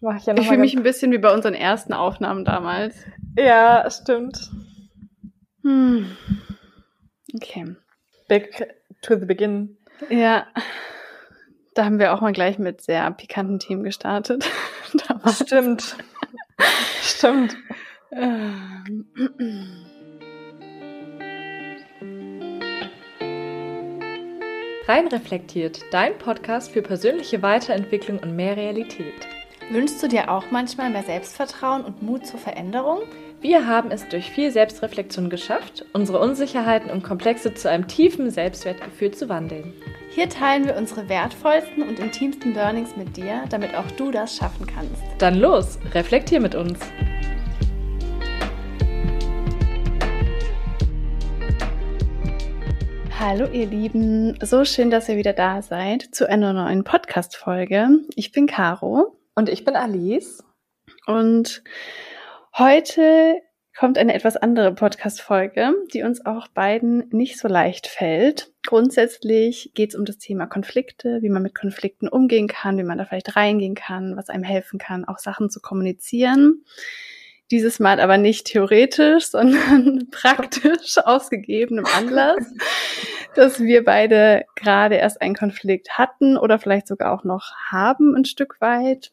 Mach ich ja Ich fühle mich ein bisschen wie bei unseren ersten Aufnahmen damals. Ja, stimmt. Hm. Okay. Back to the begin. Ja. Da haben wir auch mal gleich mit sehr pikanten Themen gestartet. damals. Stimmt. stimmt. Rein reflektiert, dein Podcast für persönliche Weiterentwicklung und mehr Realität. Wünschst du dir auch manchmal mehr Selbstvertrauen und Mut zur Veränderung? Wir haben es durch viel Selbstreflexion geschafft, unsere Unsicherheiten und Komplexe zu einem tiefen Selbstwertgefühl zu wandeln. Hier teilen wir unsere wertvollsten und intimsten Learnings mit dir, damit auch du das schaffen kannst. Dann los, reflektier mit uns. Hallo ihr Lieben, so schön, dass ihr wieder da seid zu einer neuen Podcast-Folge. Ich bin Caro. Und ich bin Alice. Und heute kommt eine etwas andere Podcast-Folge, die uns auch beiden nicht so leicht fällt. Grundsätzlich geht es um das Thema Konflikte, wie man mit Konflikten umgehen kann, wie man da vielleicht reingehen kann, was einem helfen kann, auch Sachen zu kommunizieren. Dieses Mal aber nicht theoretisch, sondern praktisch ausgegebenem Anlass, dass wir beide gerade erst einen Konflikt hatten oder vielleicht sogar auch noch haben ein Stück weit.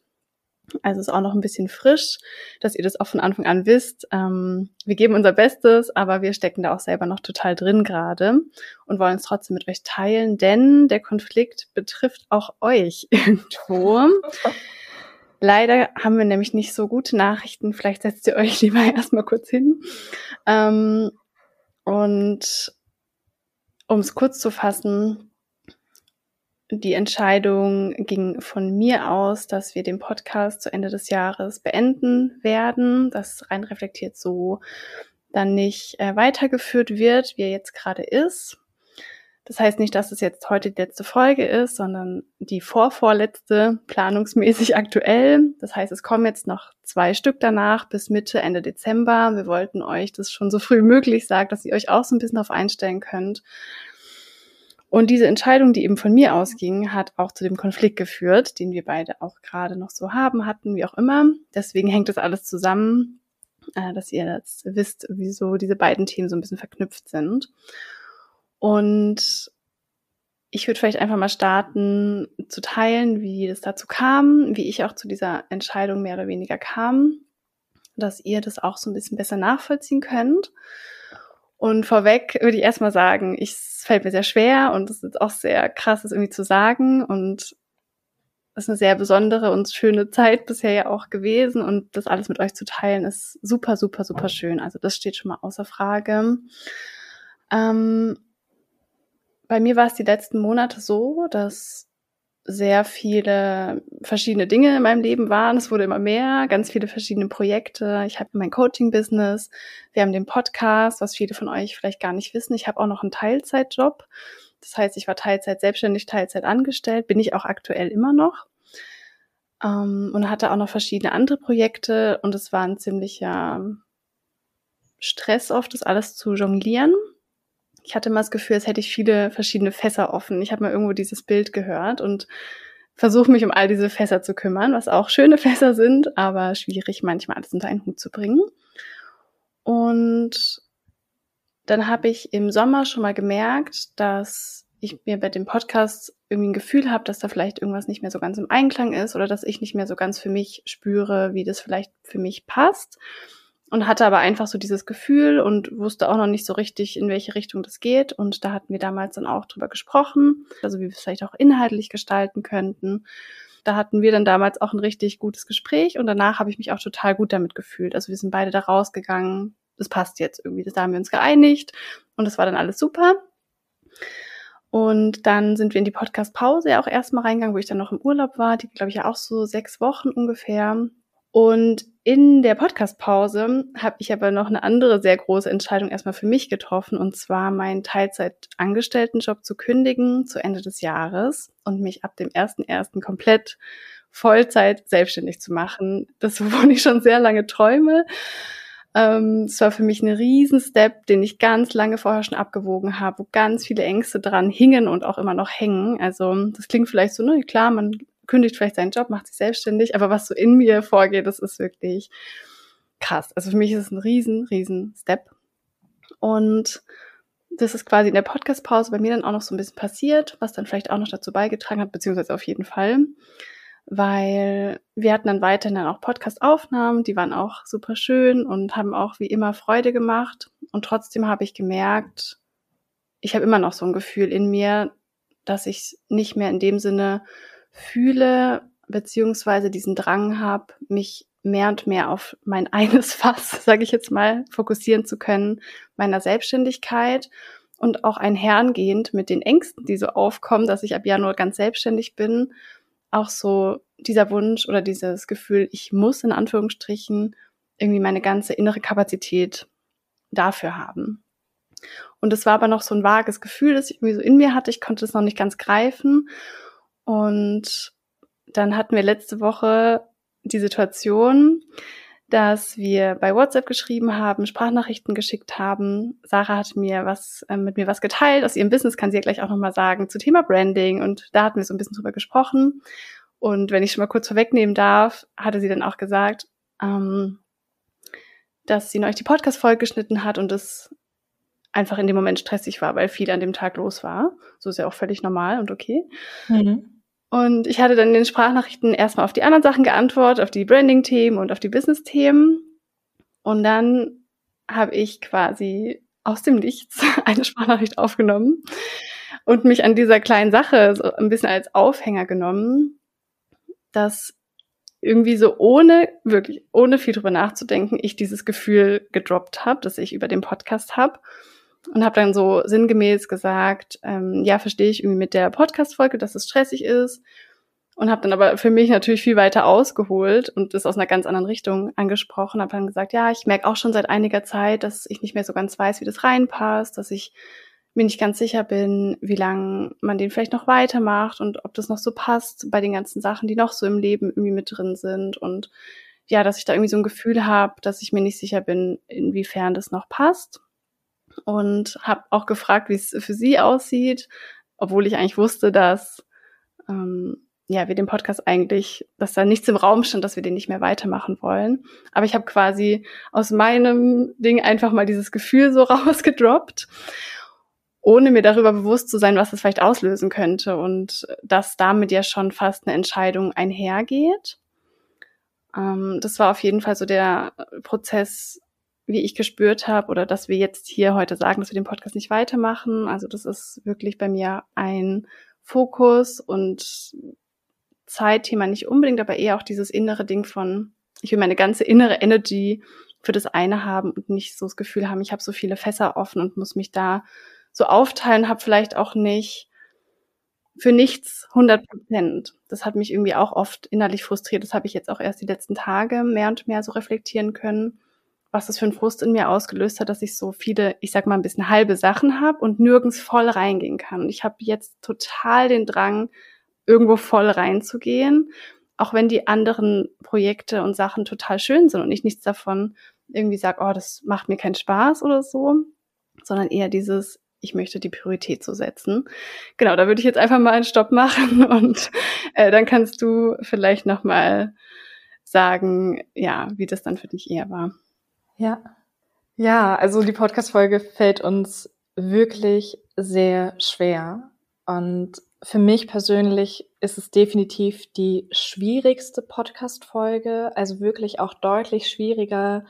Also ist auch noch ein bisschen frisch, dass ihr das auch von Anfang an wisst. Ähm, wir geben unser Bestes, aber wir stecken da auch selber noch total drin gerade und wollen es trotzdem mit euch teilen, denn der Konflikt betrifft auch euch irgendwo. Leider haben wir nämlich nicht so gute Nachrichten. Vielleicht setzt ihr euch lieber erstmal kurz hin. Ähm, und um es kurz zu fassen, die Entscheidung ging von mir aus, dass wir den Podcast zu Ende des Jahres beenden werden. Das rein reflektiert so dann nicht äh, weitergeführt wird, wie er jetzt gerade ist. Das heißt nicht, dass es jetzt heute die letzte Folge ist, sondern die vorvorletzte, planungsmäßig aktuell. Das heißt, es kommen jetzt noch zwei Stück danach bis Mitte, Ende Dezember. Wir wollten euch das schon so früh möglich sagen, dass ihr euch auch so ein bisschen darauf einstellen könnt. Und diese Entscheidung, die eben von mir ausging, hat auch zu dem Konflikt geführt, den wir beide auch gerade noch so haben, hatten, wie auch immer. Deswegen hängt das alles zusammen, äh, dass ihr jetzt wisst, wieso diese beiden Themen so ein bisschen verknüpft sind. Und ich würde vielleicht einfach mal starten zu teilen, wie es dazu kam, wie ich auch zu dieser Entscheidung mehr oder weniger kam, dass ihr das auch so ein bisschen besser nachvollziehen könnt. Und vorweg würde ich erstmal sagen, ich, es fällt mir sehr schwer und es ist auch sehr krass, das irgendwie zu sagen. Und es ist eine sehr besondere und schöne Zeit bisher ja auch gewesen. Und das alles mit euch zu teilen, ist super, super, super schön. Also das steht schon mal außer Frage. Ähm, bei mir war es die letzten Monate so, dass sehr viele verschiedene Dinge in meinem Leben waren. Es wurde immer mehr, ganz viele verschiedene Projekte. Ich habe mein Coaching-Business, wir haben den Podcast, was viele von euch vielleicht gar nicht wissen. Ich habe auch noch einen Teilzeitjob. Das heißt, ich war Teilzeit selbstständig, Teilzeit angestellt, bin ich auch aktuell immer noch. Ähm, und hatte auch noch verschiedene andere Projekte und es war ein ziemlicher Stress oft, das alles zu jonglieren ich hatte immer das Gefühl, als hätte ich viele verschiedene Fässer offen. Ich habe mal irgendwo dieses Bild gehört und versuche mich um all diese Fässer zu kümmern, was auch schöne Fässer sind, aber schwierig manchmal alles unter einen Hut zu bringen. Und dann habe ich im Sommer schon mal gemerkt, dass ich mir bei dem Podcast irgendwie ein Gefühl habe, dass da vielleicht irgendwas nicht mehr so ganz im Einklang ist oder dass ich nicht mehr so ganz für mich spüre, wie das vielleicht für mich passt und hatte aber einfach so dieses Gefühl und wusste auch noch nicht so richtig, in welche Richtung das geht. Und da hatten wir damals dann auch drüber gesprochen, also wie wir es vielleicht auch inhaltlich gestalten könnten. Da hatten wir dann damals auch ein richtig gutes Gespräch und danach habe ich mich auch total gut damit gefühlt. Also wir sind beide da rausgegangen, das passt jetzt irgendwie, da haben wir uns geeinigt und das war dann alles super. Und dann sind wir in die Podcast-Pause ja auch erstmal reingegangen, wo ich dann noch im Urlaub war, die glaube ich ja auch so sechs Wochen ungefähr. Und in der Podcast-Pause habe ich aber noch eine andere sehr große Entscheidung erstmal für mich getroffen, und zwar meinen Teilzeit-Angestelltenjob zu kündigen zu Ende des Jahres und mich ab dem 1.1. komplett Vollzeit selbstständig zu machen. Das, wovon ich schon sehr lange träume. Ähm, es war für mich ein Riesen-Step, den ich ganz lange vorher schon abgewogen habe, wo ganz viele Ängste dran hingen und auch immer noch hängen. Also das klingt vielleicht so, ne, klar, man kündigt vielleicht seinen Job, macht sich selbstständig, aber was so in mir vorgeht, das ist wirklich krass. Also für mich ist es ein riesen, riesen Step. Und das ist quasi in der Podcast-Pause bei mir dann auch noch so ein bisschen passiert, was dann vielleicht auch noch dazu beigetragen hat, beziehungsweise auf jeden Fall, weil wir hatten dann weiterhin dann auch Podcast-Aufnahmen, die waren auch super schön und haben auch wie immer Freude gemacht. Und trotzdem habe ich gemerkt, ich habe immer noch so ein Gefühl in mir, dass ich nicht mehr in dem Sinne fühle, beziehungsweise diesen Drang habe, mich mehr und mehr auf mein eines Fass, sage ich jetzt mal, fokussieren zu können, meiner Selbstständigkeit und auch einhergehend mit den Ängsten, die so aufkommen, dass ich ab Januar ganz selbstständig bin, auch so dieser Wunsch oder dieses Gefühl, ich muss in Anführungsstrichen irgendwie meine ganze innere Kapazität dafür haben. Und es war aber noch so ein vages Gefühl, das ich irgendwie so in mir hatte. Ich konnte es noch nicht ganz greifen. Und dann hatten wir letzte Woche die Situation, dass wir bei WhatsApp geschrieben haben, Sprachnachrichten geschickt haben. Sarah hat mir was äh, mit mir was geteilt aus ihrem Business, kann sie ja gleich auch nochmal sagen, zu Thema Branding. Und da hatten wir so ein bisschen drüber gesprochen. Und wenn ich schon mal kurz vorwegnehmen darf, hatte sie dann auch gesagt, ähm, dass sie neulich die Podcast-Folge geschnitten hat und es einfach in dem Moment stressig war, weil viel an dem Tag los war. So ist ja auch völlig normal und okay. Mhm. Und ich hatte dann in den Sprachnachrichten erstmal auf die anderen Sachen geantwortet, auf die Branding-Themen und auf die Business-Themen. Und dann habe ich quasi aus dem Nichts eine Sprachnachricht aufgenommen und mich an dieser kleinen Sache so ein bisschen als Aufhänger genommen, dass irgendwie so ohne, wirklich ohne viel drüber nachzudenken, ich dieses Gefühl gedroppt habe, das ich über den Podcast habe und habe dann so sinngemäß gesagt, ähm, ja, verstehe ich irgendwie mit der Podcast-Folge, dass es stressig ist. Und habe dann aber für mich natürlich viel weiter ausgeholt und das aus einer ganz anderen Richtung angesprochen, habe dann gesagt, ja, ich merke auch schon seit einiger Zeit, dass ich nicht mehr so ganz weiß, wie das reinpasst, dass ich mir nicht ganz sicher bin, wie lange man den vielleicht noch weitermacht und ob das noch so passt bei den ganzen Sachen, die noch so im Leben irgendwie mit drin sind. Und ja, dass ich da irgendwie so ein Gefühl habe, dass ich mir nicht sicher bin, inwiefern das noch passt und habe auch gefragt, wie es für sie aussieht, obwohl ich eigentlich wusste, dass ähm, ja wir den Podcast eigentlich, dass da nichts im Raum stand, dass wir den nicht mehr weitermachen wollen. Aber ich habe quasi aus meinem Ding einfach mal dieses Gefühl so rausgedroppt, ohne mir darüber bewusst zu sein, was es vielleicht auslösen könnte und dass damit ja schon fast eine Entscheidung einhergeht. Ähm, das war auf jeden Fall so der Prozess, wie ich gespürt habe oder dass wir jetzt hier heute sagen, dass wir den Podcast nicht weitermachen. Also das ist wirklich bei mir ein Fokus und Zeitthema nicht unbedingt, aber eher auch dieses innere Ding von, ich will meine ganze innere Energy für das eine haben und nicht so das Gefühl haben, ich habe so viele Fässer offen und muss mich da so aufteilen, habe vielleicht auch nicht für nichts 100 Prozent. Das hat mich irgendwie auch oft innerlich frustriert. Das habe ich jetzt auch erst die letzten Tage mehr und mehr so reflektieren können was das für ein Frust in mir ausgelöst hat, dass ich so viele, ich sag mal, ein bisschen halbe Sachen habe und nirgends voll reingehen kann. Und ich habe jetzt total den Drang, irgendwo voll reinzugehen, auch wenn die anderen Projekte und Sachen total schön sind und ich nichts davon irgendwie sage, oh, das macht mir keinen Spaß oder so, sondern eher dieses, ich möchte die Priorität so setzen. Genau, da würde ich jetzt einfach mal einen Stopp machen und äh, dann kannst du vielleicht noch mal sagen, ja, wie das dann für dich eher war. Ja. Ja, also die Podcast-Folge fällt uns wirklich sehr schwer. Und für mich persönlich ist es definitiv die schwierigste Podcast-Folge, also wirklich auch deutlich schwieriger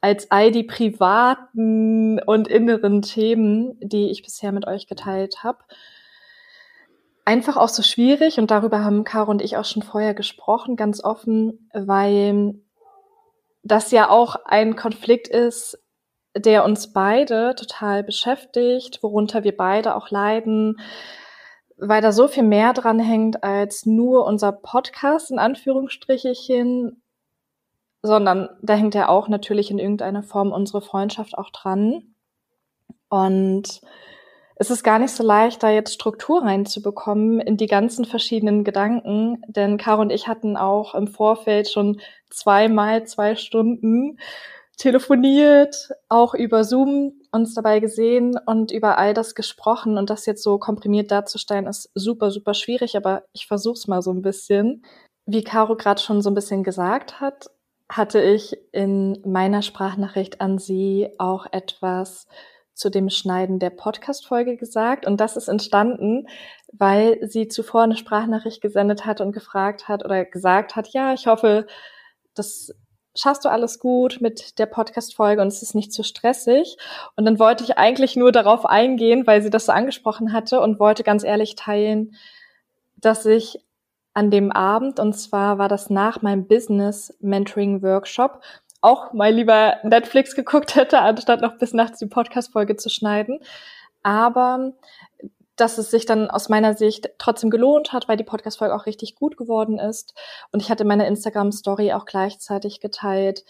als all die privaten und inneren Themen, die ich bisher mit euch geteilt habe. Einfach auch so schwierig und darüber haben Caro und ich auch schon vorher gesprochen, ganz offen, weil das ja auch ein Konflikt ist, der uns beide total beschäftigt, worunter wir beide auch leiden, weil da so viel mehr dran hängt als nur unser Podcast in Anführungsstrichechen, sondern da hängt ja auch natürlich in irgendeiner Form unsere Freundschaft auch dran. Und es ist gar nicht so leicht, da jetzt Struktur reinzubekommen in die ganzen verschiedenen Gedanken, denn Caro und ich hatten auch im Vorfeld schon zweimal zwei Stunden telefoniert, auch über Zoom uns dabei gesehen und über all das gesprochen und das jetzt so komprimiert darzustellen, ist super, super schwierig, aber ich versuche es mal so ein bisschen. Wie Caro gerade schon so ein bisschen gesagt hat, hatte ich in meiner Sprachnachricht an sie auch etwas zu dem Schneiden der Podcast-Folge gesagt. Und das ist entstanden, weil sie zuvor eine Sprachnachricht gesendet hat und gefragt hat oder gesagt hat, ja, ich hoffe, das schaffst du alles gut mit der Podcast-Folge und es ist nicht zu stressig. Und dann wollte ich eigentlich nur darauf eingehen, weil sie das so angesprochen hatte und wollte ganz ehrlich teilen, dass ich an dem Abend, und zwar war das nach meinem Business Mentoring Workshop, auch mal lieber Netflix geguckt hätte, anstatt noch bis nachts die Podcast-Folge zu schneiden. Aber dass es sich dann aus meiner Sicht trotzdem gelohnt hat, weil die Podcast-Folge auch richtig gut geworden ist. Und ich hatte meine Instagram-Story auch gleichzeitig geteilt,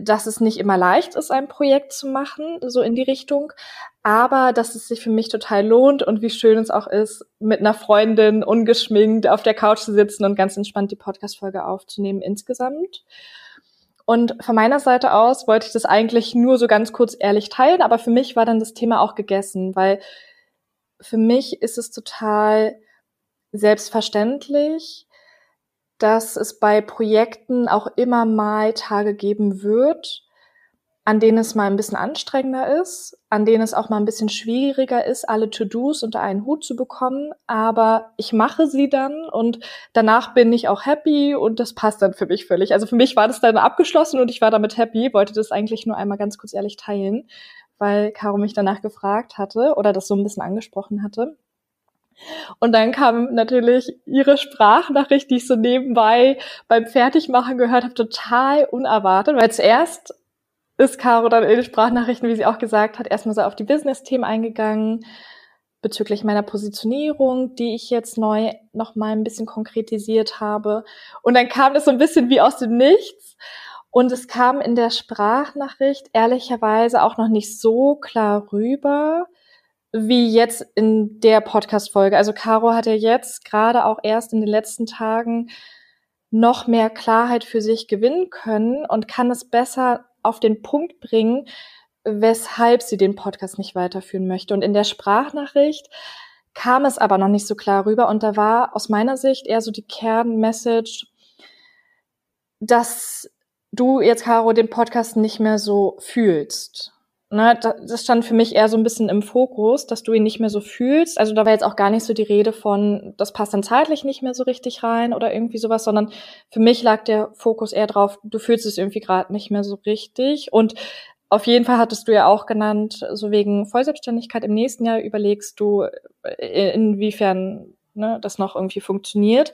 dass es nicht immer leicht ist, ein Projekt zu machen, so in die Richtung, aber dass es sich für mich total lohnt und wie schön es auch ist, mit einer Freundin ungeschminkt auf der Couch zu sitzen und ganz entspannt die Podcast-Folge aufzunehmen insgesamt. Und von meiner Seite aus wollte ich das eigentlich nur so ganz kurz ehrlich teilen, aber für mich war dann das Thema auch gegessen, weil für mich ist es total selbstverständlich, dass es bei Projekten auch immer mal Tage geben wird, an denen es mal ein bisschen anstrengender ist, an denen es auch mal ein bisschen schwieriger ist, alle To-Dos unter einen Hut zu bekommen. Aber ich mache sie dann und danach bin ich auch happy und das passt dann für mich völlig. Also für mich war das dann abgeschlossen und ich war damit happy, wollte das eigentlich nur einmal ganz kurz ehrlich teilen, weil Caro mich danach gefragt hatte oder das so ein bisschen angesprochen hatte. Und dann kam natürlich ihre Sprachnachricht, die ich so nebenbei beim Fertigmachen gehört habe, total unerwartet, weil zuerst ist Caro dann in den Sprachnachrichten, wie sie auch gesagt hat, erstmal so auf die Business-Themen eingegangen, bezüglich meiner Positionierung, die ich jetzt neu noch mal ein bisschen konkretisiert habe. Und dann kam das so ein bisschen wie aus dem Nichts. Und es kam in der Sprachnachricht ehrlicherweise auch noch nicht so klar rüber, wie jetzt in der Podcast-Folge. Also Caro hat ja jetzt gerade auch erst in den letzten Tagen noch mehr Klarheit für sich gewinnen können und kann es besser auf den Punkt bringen, weshalb sie den Podcast nicht weiterführen möchte. Und in der Sprachnachricht kam es aber noch nicht so klar rüber. Und da war aus meiner Sicht eher so die Kernmessage, dass du jetzt, Caro, den Podcast nicht mehr so fühlst. Ne, das stand für mich eher so ein bisschen im Fokus, dass du ihn nicht mehr so fühlst. Also da war jetzt auch gar nicht so die Rede von, das passt dann zeitlich nicht mehr so richtig rein oder irgendwie sowas, sondern für mich lag der Fokus eher drauf, du fühlst es irgendwie gerade nicht mehr so richtig. Und auf jeden Fall hattest du ja auch genannt, so wegen Vollselbstständigkeit im nächsten Jahr überlegst du, äh, inwiefern ne, das noch irgendwie funktioniert.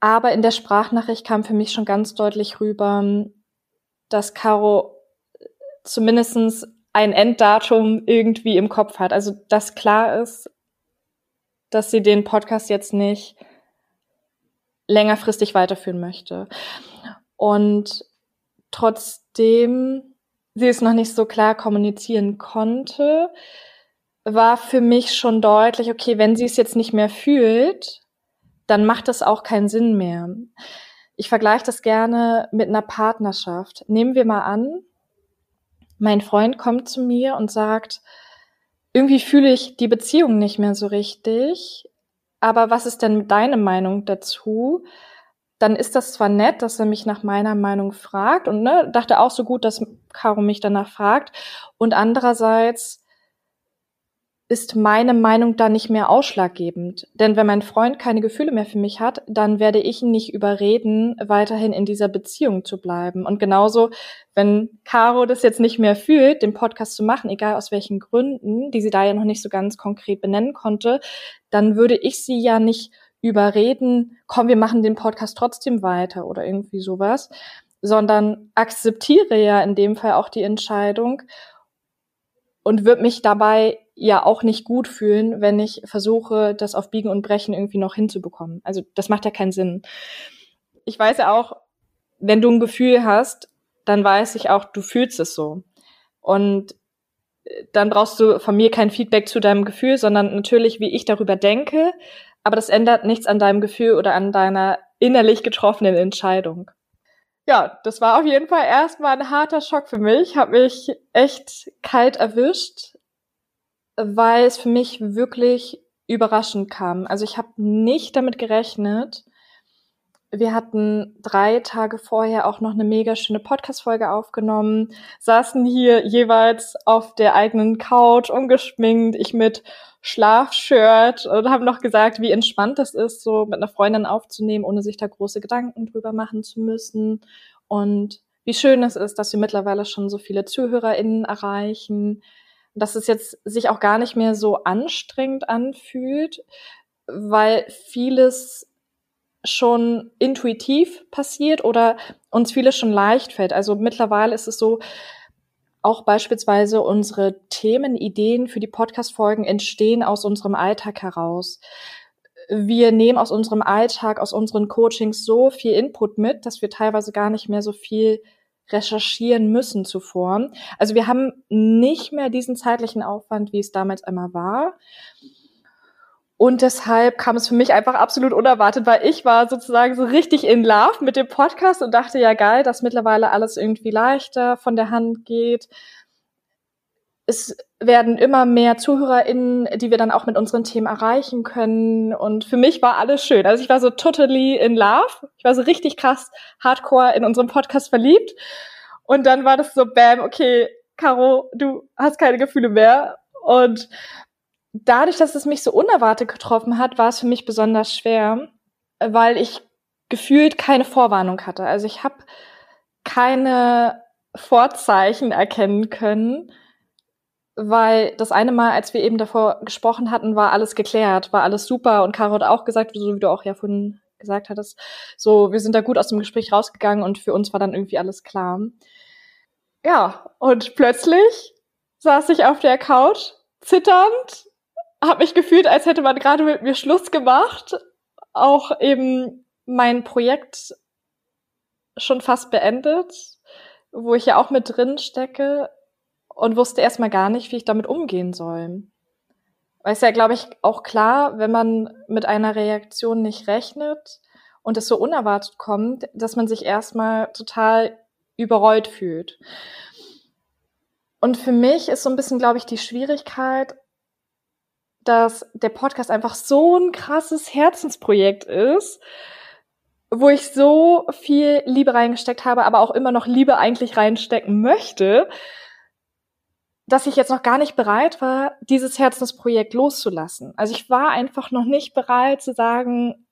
Aber in der Sprachnachricht kam für mich schon ganz deutlich rüber, dass Caro zumindestens ein Enddatum irgendwie im Kopf hat. Also, dass klar ist, dass sie den Podcast jetzt nicht längerfristig weiterführen möchte. Und trotzdem sie es noch nicht so klar kommunizieren konnte, war für mich schon deutlich, okay, wenn sie es jetzt nicht mehr fühlt, dann macht das auch keinen Sinn mehr. Ich vergleiche das gerne mit einer Partnerschaft. Nehmen wir mal an, mein Freund kommt zu mir und sagt, irgendwie fühle ich die Beziehung nicht mehr so richtig, aber was ist denn deine Meinung dazu? Dann ist das zwar nett, dass er mich nach meiner Meinung fragt und ne, dachte auch so gut, dass Caro mich danach fragt und andererseits ist meine Meinung da nicht mehr ausschlaggebend. Denn wenn mein Freund keine Gefühle mehr für mich hat, dann werde ich ihn nicht überreden, weiterhin in dieser Beziehung zu bleiben. Und genauso, wenn Caro das jetzt nicht mehr fühlt, den Podcast zu machen, egal aus welchen Gründen, die sie da ja noch nicht so ganz konkret benennen konnte, dann würde ich sie ja nicht überreden, komm, wir machen den Podcast trotzdem weiter oder irgendwie sowas, sondern akzeptiere ja in dem Fall auch die Entscheidung und würde mich dabei ja auch nicht gut fühlen, wenn ich versuche, das auf Biegen und Brechen irgendwie noch hinzubekommen. Also das macht ja keinen Sinn. Ich weiß ja auch, wenn du ein Gefühl hast, dann weiß ich auch, du fühlst es so. Und äh, dann brauchst du von mir kein Feedback zu deinem Gefühl, sondern natürlich, wie ich darüber denke. Aber das ändert nichts an deinem Gefühl oder an deiner innerlich getroffenen Entscheidung. ja, das war auf jeden Fall erstmal ein harter Schock für mich. Hat mich echt kalt erwischt, weil es für mich wirklich überraschend kam. Also ich habe nicht damit gerechnet. Wir hatten drei Tage vorher auch noch eine mega schöne Podcast-Folge aufgenommen, saßen hier jeweils auf der eigenen Couch, ungeschminkt, ich mit Schlafshirt und haben noch gesagt, wie entspannt das ist, so mit einer Freundin aufzunehmen, ohne sich da große Gedanken drüber machen zu müssen. Und wie schön es ist, dass wir mittlerweile schon so viele ZuhörerInnen erreichen, dass es jetzt sich auch gar nicht mehr so anstrengend anfühlt, weil vieles schon intuitiv passiert oder uns vieles schon leicht fällt. Also mittlerweile ist es so, auch beispielsweise unsere Themen, Ideen für die Podcast-Folgen entstehen aus unserem Alltag heraus. Wir nehmen aus unserem Alltag, aus unseren Coachings so viel Input mit, dass wir teilweise gar nicht mehr so viel recherchieren müssen zuvor. Also wir haben nicht mehr diesen zeitlichen Aufwand, wie es damals einmal war. Und deshalb kam es für mich einfach absolut unerwartet, weil ich war sozusagen so richtig in Love mit dem Podcast und dachte, ja geil, dass mittlerweile alles irgendwie leichter von der Hand geht. Es werden immer mehr ZuhörerInnen, die wir dann auch mit unseren Themen erreichen können. Und für mich war alles schön. Also ich war so totally in love. Ich war so richtig krass hardcore in unserem Podcast verliebt. Und dann war das so, bam, okay, Caro, du hast keine Gefühle mehr. Und dadurch, dass es mich so unerwartet getroffen hat, war es für mich besonders schwer, weil ich gefühlt keine Vorwarnung hatte. Also ich habe keine Vorzeichen erkennen können, weil das eine Mal, als wir eben davor gesprochen hatten, war alles geklärt, war alles super und Caro hat auch gesagt, so wie du auch ja vorhin gesagt hattest, so wir sind da gut aus dem Gespräch rausgegangen und für uns war dann irgendwie alles klar. Ja, und plötzlich saß ich auf der Couch, zitternd, habe mich gefühlt, als hätte man gerade mit mir Schluss gemacht. Auch eben mein Projekt schon fast beendet, wo ich ja auch mit drin stecke und wusste erstmal gar nicht, wie ich damit umgehen soll. Weil es ja, glaube ich, auch klar, wenn man mit einer Reaktion nicht rechnet und es so unerwartet kommt, dass man sich erstmal total überrollt fühlt. Und für mich ist so ein bisschen, glaube ich, die Schwierigkeit, dass der Podcast einfach so ein krasses Herzensprojekt ist, wo ich so viel Liebe reingesteckt habe, aber auch immer noch Liebe eigentlich reinstecken möchte, dass ich jetzt noch gar nicht bereit war, dieses Herzensprojekt loszulassen. Also ich war einfach noch nicht bereit zu sagen,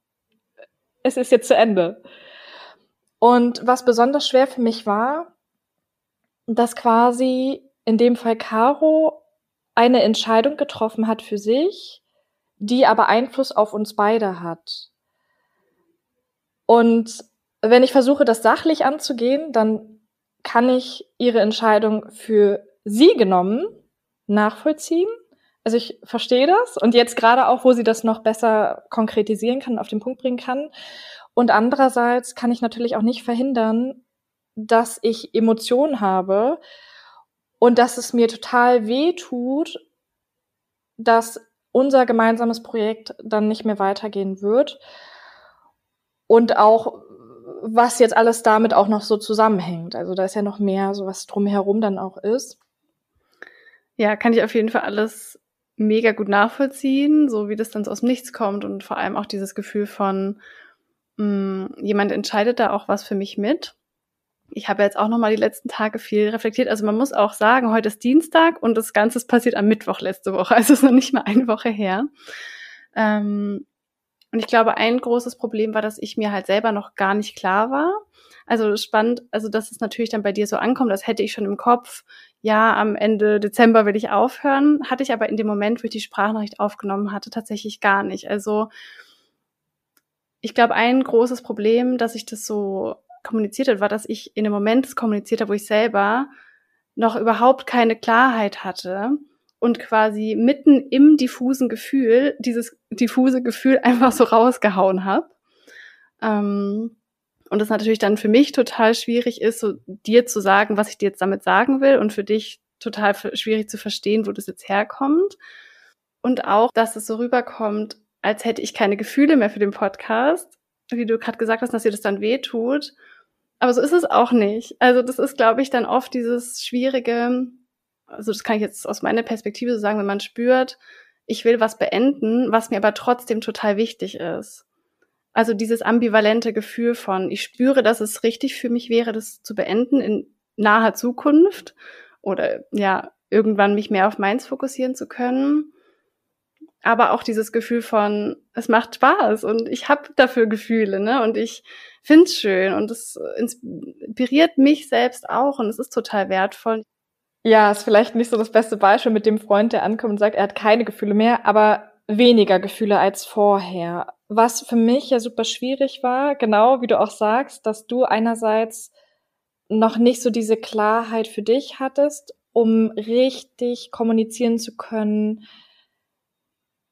es ist jetzt zu Ende. Und was besonders schwer für mich war, dass quasi in dem Fall Caro eine Entscheidung getroffen hat für sich, die aber Einfluss auf uns beide hat. Und wenn ich versuche, das sachlich anzugehen, dann kann ich ihre Entscheidung für sie genommen nachvollziehen. Also ich verstehe das und jetzt gerade auch, wo sie das noch besser konkretisieren kann, auf den Punkt bringen kann. Und andererseits kann ich natürlich auch nicht verhindern, dass ich Emotionen habe und dass es mir total weh tut, dass unser gemeinsames Projekt dann nicht mehr weitergehen wird und auch was jetzt alles damit auch noch so zusammenhängt. Also da ist ja noch mehr, so was drumherum dann auch ist. Ja, kann ich auf jeden Fall alles mega gut nachvollziehen, so wie das dann so aus dem Nichts kommt und vor allem auch dieses Gefühl von, mh, mm, jemand entscheidet da auch was für mich mit ich habe jetzt auch noch mal die letzten Tage viel reflektiert. Also man muss auch sagen, heute ist Dienstag und das Ganze ist passiert am Mittwoch letzte Woche. Also es ist noch nicht mal eine Woche her. Ähm, und ich glaube, ein großes Problem war, dass ich mir halt selber noch gar nicht klar war. Also spannend, also dass es natürlich dann bei dir so ankommt, das hätte ich schon im Kopf. Ja, am Ende Dezember will ich aufhören. Hatte ich aber in dem Moment, wo ich die Sprachnachricht aufgenommen hatte, tatsächlich gar nicht. Also ich glaube, ein großes Problem, dass ich das so kommuniziert hat, war, dass ich in einem Moment kommuniziert habe, wo ich selber noch überhaupt keine Klarheit hatte und quasi mitten im diffusen Gefühl dieses diffuse Gefühl einfach so rausgehauen habe. Ähm, und das natürlich dann für mich total schwierig ist, so dir zu sagen, was ich dir jetzt damit sagen will und für dich total schwierig zu verstehen, wo das jetzt herkommt. Und auch, dass es so rüberkommt, als hätte ich keine Gefühle mehr für den Podcast, wie du gerade gesagt hast, dass dir das dann weh tut Aber so ist es auch nicht. Also das ist, glaube ich, dann oft dieses schwierige, also das kann ich jetzt aus meiner Perspektive so sagen, wenn man spürt, ich will was beenden, was mir aber trotzdem total wichtig ist. Also dieses ambivalente Gefühl von, ich spüre, dass es richtig für mich wäre, das zu beenden in naher Zukunft oder ja, irgendwann mich mehr auf meins fokussieren zu können. Aber auch dieses Gefühl von, es macht Spaß und ich habe dafür Gefühle, ne? Und ich find's schön und es inspiriert mich selbst auch und es ist total wertvoll. Ja, ist vielleicht nicht so das beste Beispiel mit dem Freund, der ankommt und sagt, er hat keine Gefühle mehr, aber weniger Gefühle als vorher. Was für mich ja super schwierig war, genau wie du auch sagst, dass du einerseits noch nicht so diese Klarheit für dich hattest, um richtig kommunizieren zu können,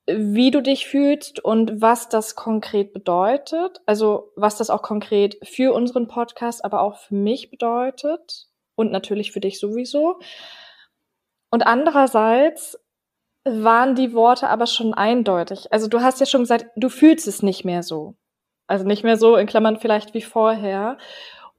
wie du dich fühlst und was das konkret bedeutet. Also was das auch konkret für unseren Podcast, aber auch für mich bedeutet und natürlich für dich sowieso. Und andererseits waren die Worte aber schon eindeutig. Also du hast ja schon gesagt, du fühlst es nicht mehr so. Also nicht mehr so in Klammern vielleicht wie vorher.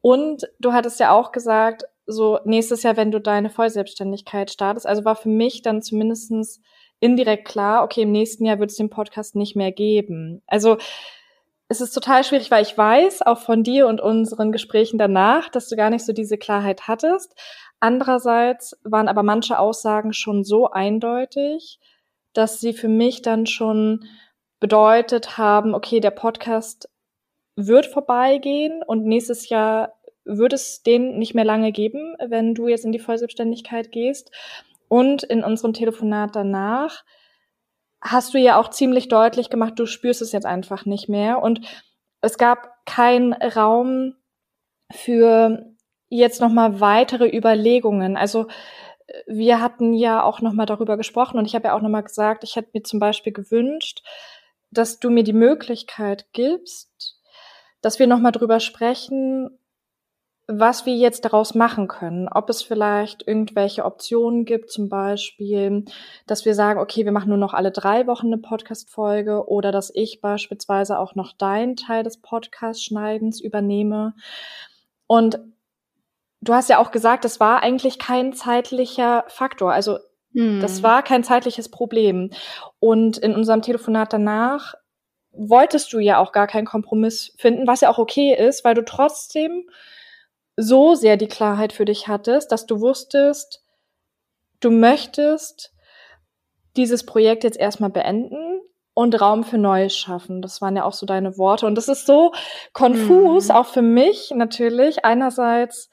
Und du hattest ja auch gesagt, so nächstes Jahr, wenn du deine Vollselbstständigkeit startest. Also war für mich dann zumindestens indirekt klar, okay, im nächsten Jahr wird es den Podcast nicht mehr geben. Also es ist total schwierig, weil ich weiß, auch von dir und unseren Gesprächen danach, dass du gar nicht so diese Klarheit hattest. Andererseits waren aber manche Aussagen schon so eindeutig, dass sie für mich dann schon bedeutet haben, okay, der Podcast wird vorbeigehen und nächstes Jahr wird es den nicht mehr lange geben, wenn du jetzt in die Vollselbstständigkeit gehst. Und in unserem Telefonat danach hast du ja auch ziemlich deutlich gemacht, du spürst es jetzt einfach nicht mehr. Und es gab keinen Raum für jetzt nochmal weitere Überlegungen. Also wir hatten ja auch nochmal darüber gesprochen und ich habe ja auch nochmal gesagt, ich hätte mir zum Beispiel gewünscht, dass du mir die Möglichkeit gibst, dass wir nochmal drüber sprechen, was wir jetzt daraus machen können. Ob es vielleicht irgendwelche Optionen gibt, zum Beispiel, dass wir sagen, okay, wir machen nur noch alle drei Wochen eine Podcast-Folge oder dass ich beispielsweise auch noch deinen Teil des Podcast-Schneidens übernehme. Und du hast ja auch gesagt, das war eigentlich kein zeitlicher Faktor. Also hm. das war kein zeitliches Problem. Und in unserem Telefonat danach wolltest du ja auch gar keinen Kompromiss finden, was ja auch okay ist, weil du trotzdem so sehr die Klarheit für dich hattest, dass du wusstest, du möchtest dieses Projekt jetzt erstmal beenden und Raum für Neues schaffen. Das waren ja auch so deine Worte. Und das ist so konfus, mhm. auch für mich natürlich. Einerseits,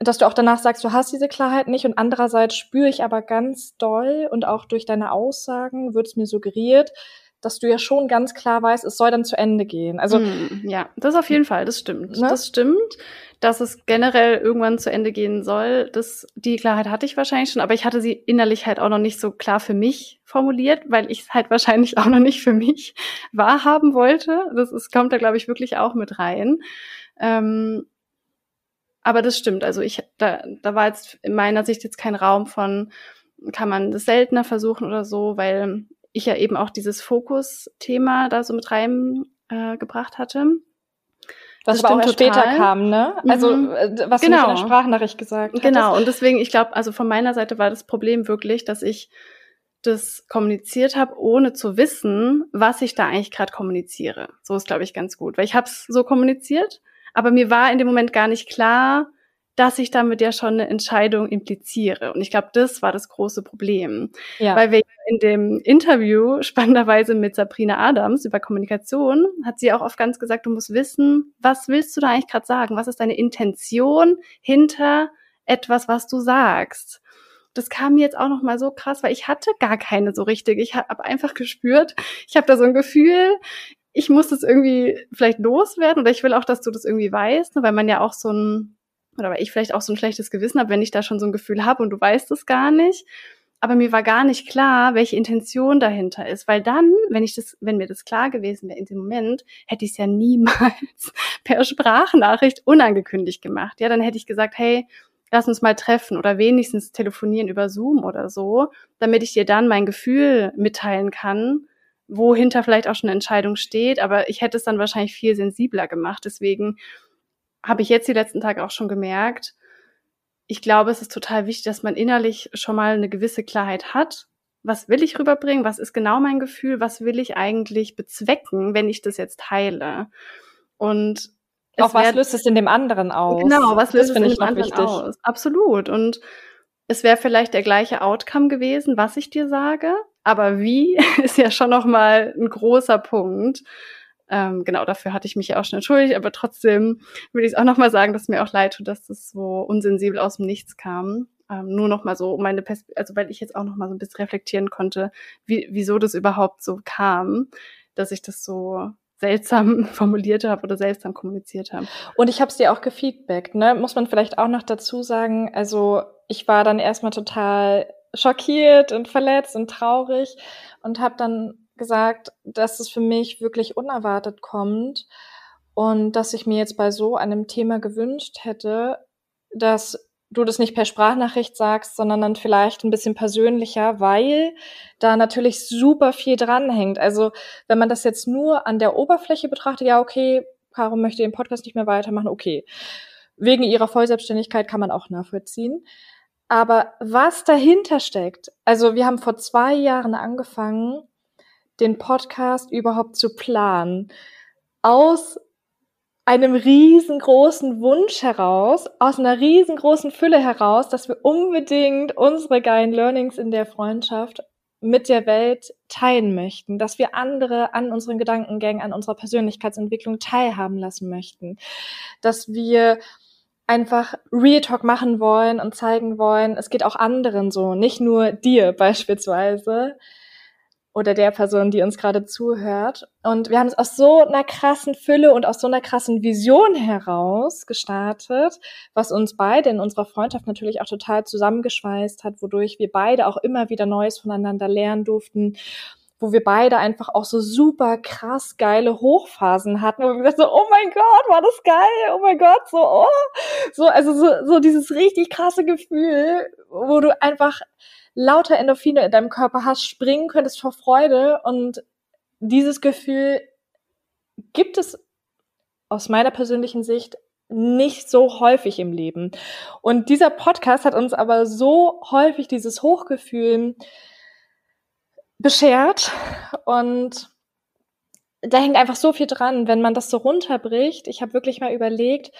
dass du auch danach sagst, du hast diese Klarheit nicht. Und andererseits spüre ich aber ganz doll und auch durch deine Aussagen wird es mir suggeriert, dass du ja schon ganz klar weißt, es soll dann zu Ende gehen. Also mm, ja, das auf jeden Fall, das stimmt. Ne? Das stimmt, dass es generell irgendwann zu Ende gehen soll. Das, die Klarheit hatte ich wahrscheinlich schon, aber ich hatte sie innerlich halt auch noch nicht so klar für mich formuliert, weil ich es halt wahrscheinlich auch noch nicht für mich wahrhaben wollte. Das ist, kommt da, glaube ich, wirklich auch mit rein. Ähm, aber das stimmt. Also ich, da, da war jetzt in meiner Sicht jetzt kein Raum von, kann man das seltener versuchen oder so, weil ich ja eben auch dieses Fokus-Thema da so mit reingebracht äh, hatte. Was aber auch später kam, ne? Also mhm. Äh, was genau. du in der Sprachnachricht gesagt hast. Genau, und deswegen, ich glaube, also von meiner Seite war das Problem wirklich, dass ich das kommuniziert habe, ohne zu wissen, was ich da eigentlich gerade kommuniziere. So ist, glaube ich, ganz gut. Weil ich habe es so kommuniziert, aber mir war in dem Moment gar nicht klar, dass ich damit ja schon eine Entscheidung impliziere. Und ich glaube, das war das große Problem. Ja. Weil wir in dem Interview, spannenderweise mit Sabrina Adams über Kommunikation, hat sie auch oft ganz gesagt, du musst wissen, was willst du da eigentlich gerade sagen? Was ist deine Intention hinter etwas, was du sagst? Das kam mir jetzt auch noch mal so krass, weil ich hatte gar keine so richtig. Ich habe einfach gespürt, ich habe da so ein Gefühl, ich muss das irgendwie vielleicht loswerden oder ich will auch, dass du das irgendwie weißt, ne, weil man ja auch so ein oder weil ich vielleicht auch so ein schlechtes Gewissen habe, wenn ich da schon so ein Gefühl habe und du weißt es gar nicht. Aber mir war gar nicht klar, welche Intention dahinter ist, weil dann, wenn ich das, wenn mir das klar gewesen wäre in dem Moment, hätte ich es ja niemals per Sprachnachricht unangekündigt gemacht. Ja, dann hätte ich gesagt, hey, lass uns mal treffen oder wenigstens telefonieren über Zoom oder so, damit ich dir dann mein Gefühl mitteilen kann, wohinter vielleicht auch schon eine Entscheidung steht. Aber ich hätte es dann wahrscheinlich viel sensibler gemacht. Deswegen habe ich jetzt die letzten Tage auch schon gemerkt, ich glaube, es ist total wichtig, dass man innerlich schon mal eine gewisse Klarheit hat. Was will ich rüberbringen? Was ist genau mein Gefühl? Was will ich eigentlich bezwecken, wenn ich das jetzt teile? Und auch was löst es in dem anderen aus? Genau, was löst es in dem anderen wichtig. aus? Absolut. Und es wäre vielleicht der gleiche Outcome gewesen, was ich dir sage, aber wie ist ja schon noch mal ein großer Punkt. Ähm, genau, dafür hatte ich mich ja auch schon entschuldigt, aber trotzdem würde ich es auch noch mal sagen, dass mir auch leid tut, dass das so unsensibel aus dem Nichts kam. Ähm, nur noch mal so meine Pers also weil ich jetzt auch noch mal so ein bisschen reflektieren konnte, wie, wieso das überhaupt so kam, dass ich das so seltsam formuliert habe oder seltsam kommuniziert habe. Und ich habe es dir auch gefeedbackt, ne? Muss man vielleicht auch noch dazu sagen. Also ich war dann erstmal total schockiert und verletzt und traurig und habe dann gesagt, dass es für mich wirklich unerwartet kommt und dass ich mir jetzt bei so einem Thema gewünscht hätte, dass du das nicht per Sprachnachricht sagst, sondern dann vielleicht ein bisschen persönlicher, weil da natürlich super viel dranhängt. Also wenn man das jetzt nur an der Oberfläche betrachtet, ja, okay, Caro möchte den Podcast nicht mehr weitermachen, okay. Wegen ihrer Vollselbstständigkeit kann man auch nachvollziehen. Aber was dahinter steckt, also wir haben vor zwei Jahren angefangen, den Podcast überhaupt zu planen. Aus einem riesengroßen Wunsch heraus, aus einer riesengroßen Fülle heraus, dass wir unbedingt unsere geilen Learnings in der Freundschaft mit der Welt teilen möchten, dass wir andere an unseren Gedankengängen, an unserer Persönlichkeitsentwicklung teilhaben lassen möchten, dass wir einfach Real Talk machen wollen und zeigen wollen, es geht auch anderen so, nicht nur dir beispielsweise, oder der Person, die uns gerade zuhört. Und wir haben es aus so einer krassen Fülle und aus so einer krassen Vision heraus gestartet, was uns beide in unserer Freundschaft natürlich auch total zusammengeschweißt hat, wodurch wir beide auch immer wieder Neues voneinander lernen durften wo wir beide einfach auch so super krass geile Hochphasen hatten, wo wir gesagt so, oh mein Gott, war das geil, oh mein Gott, so, oh, so, also so, so dieses richtig krasse Gefühl, wo du einfach lauter Endorphine in deinem Körper hast, springen könntest vor Freude und dieses Gefühl gibt es aus meiner persönlichen Sicht nicht so häufig im Leben. Und dieser Podcast hat uns aber so häufig dieses Hochgefühl beschert und da hängt einfach so viel dran, wenn man das so runterbricht. Ich habe wirklich mal überlegt,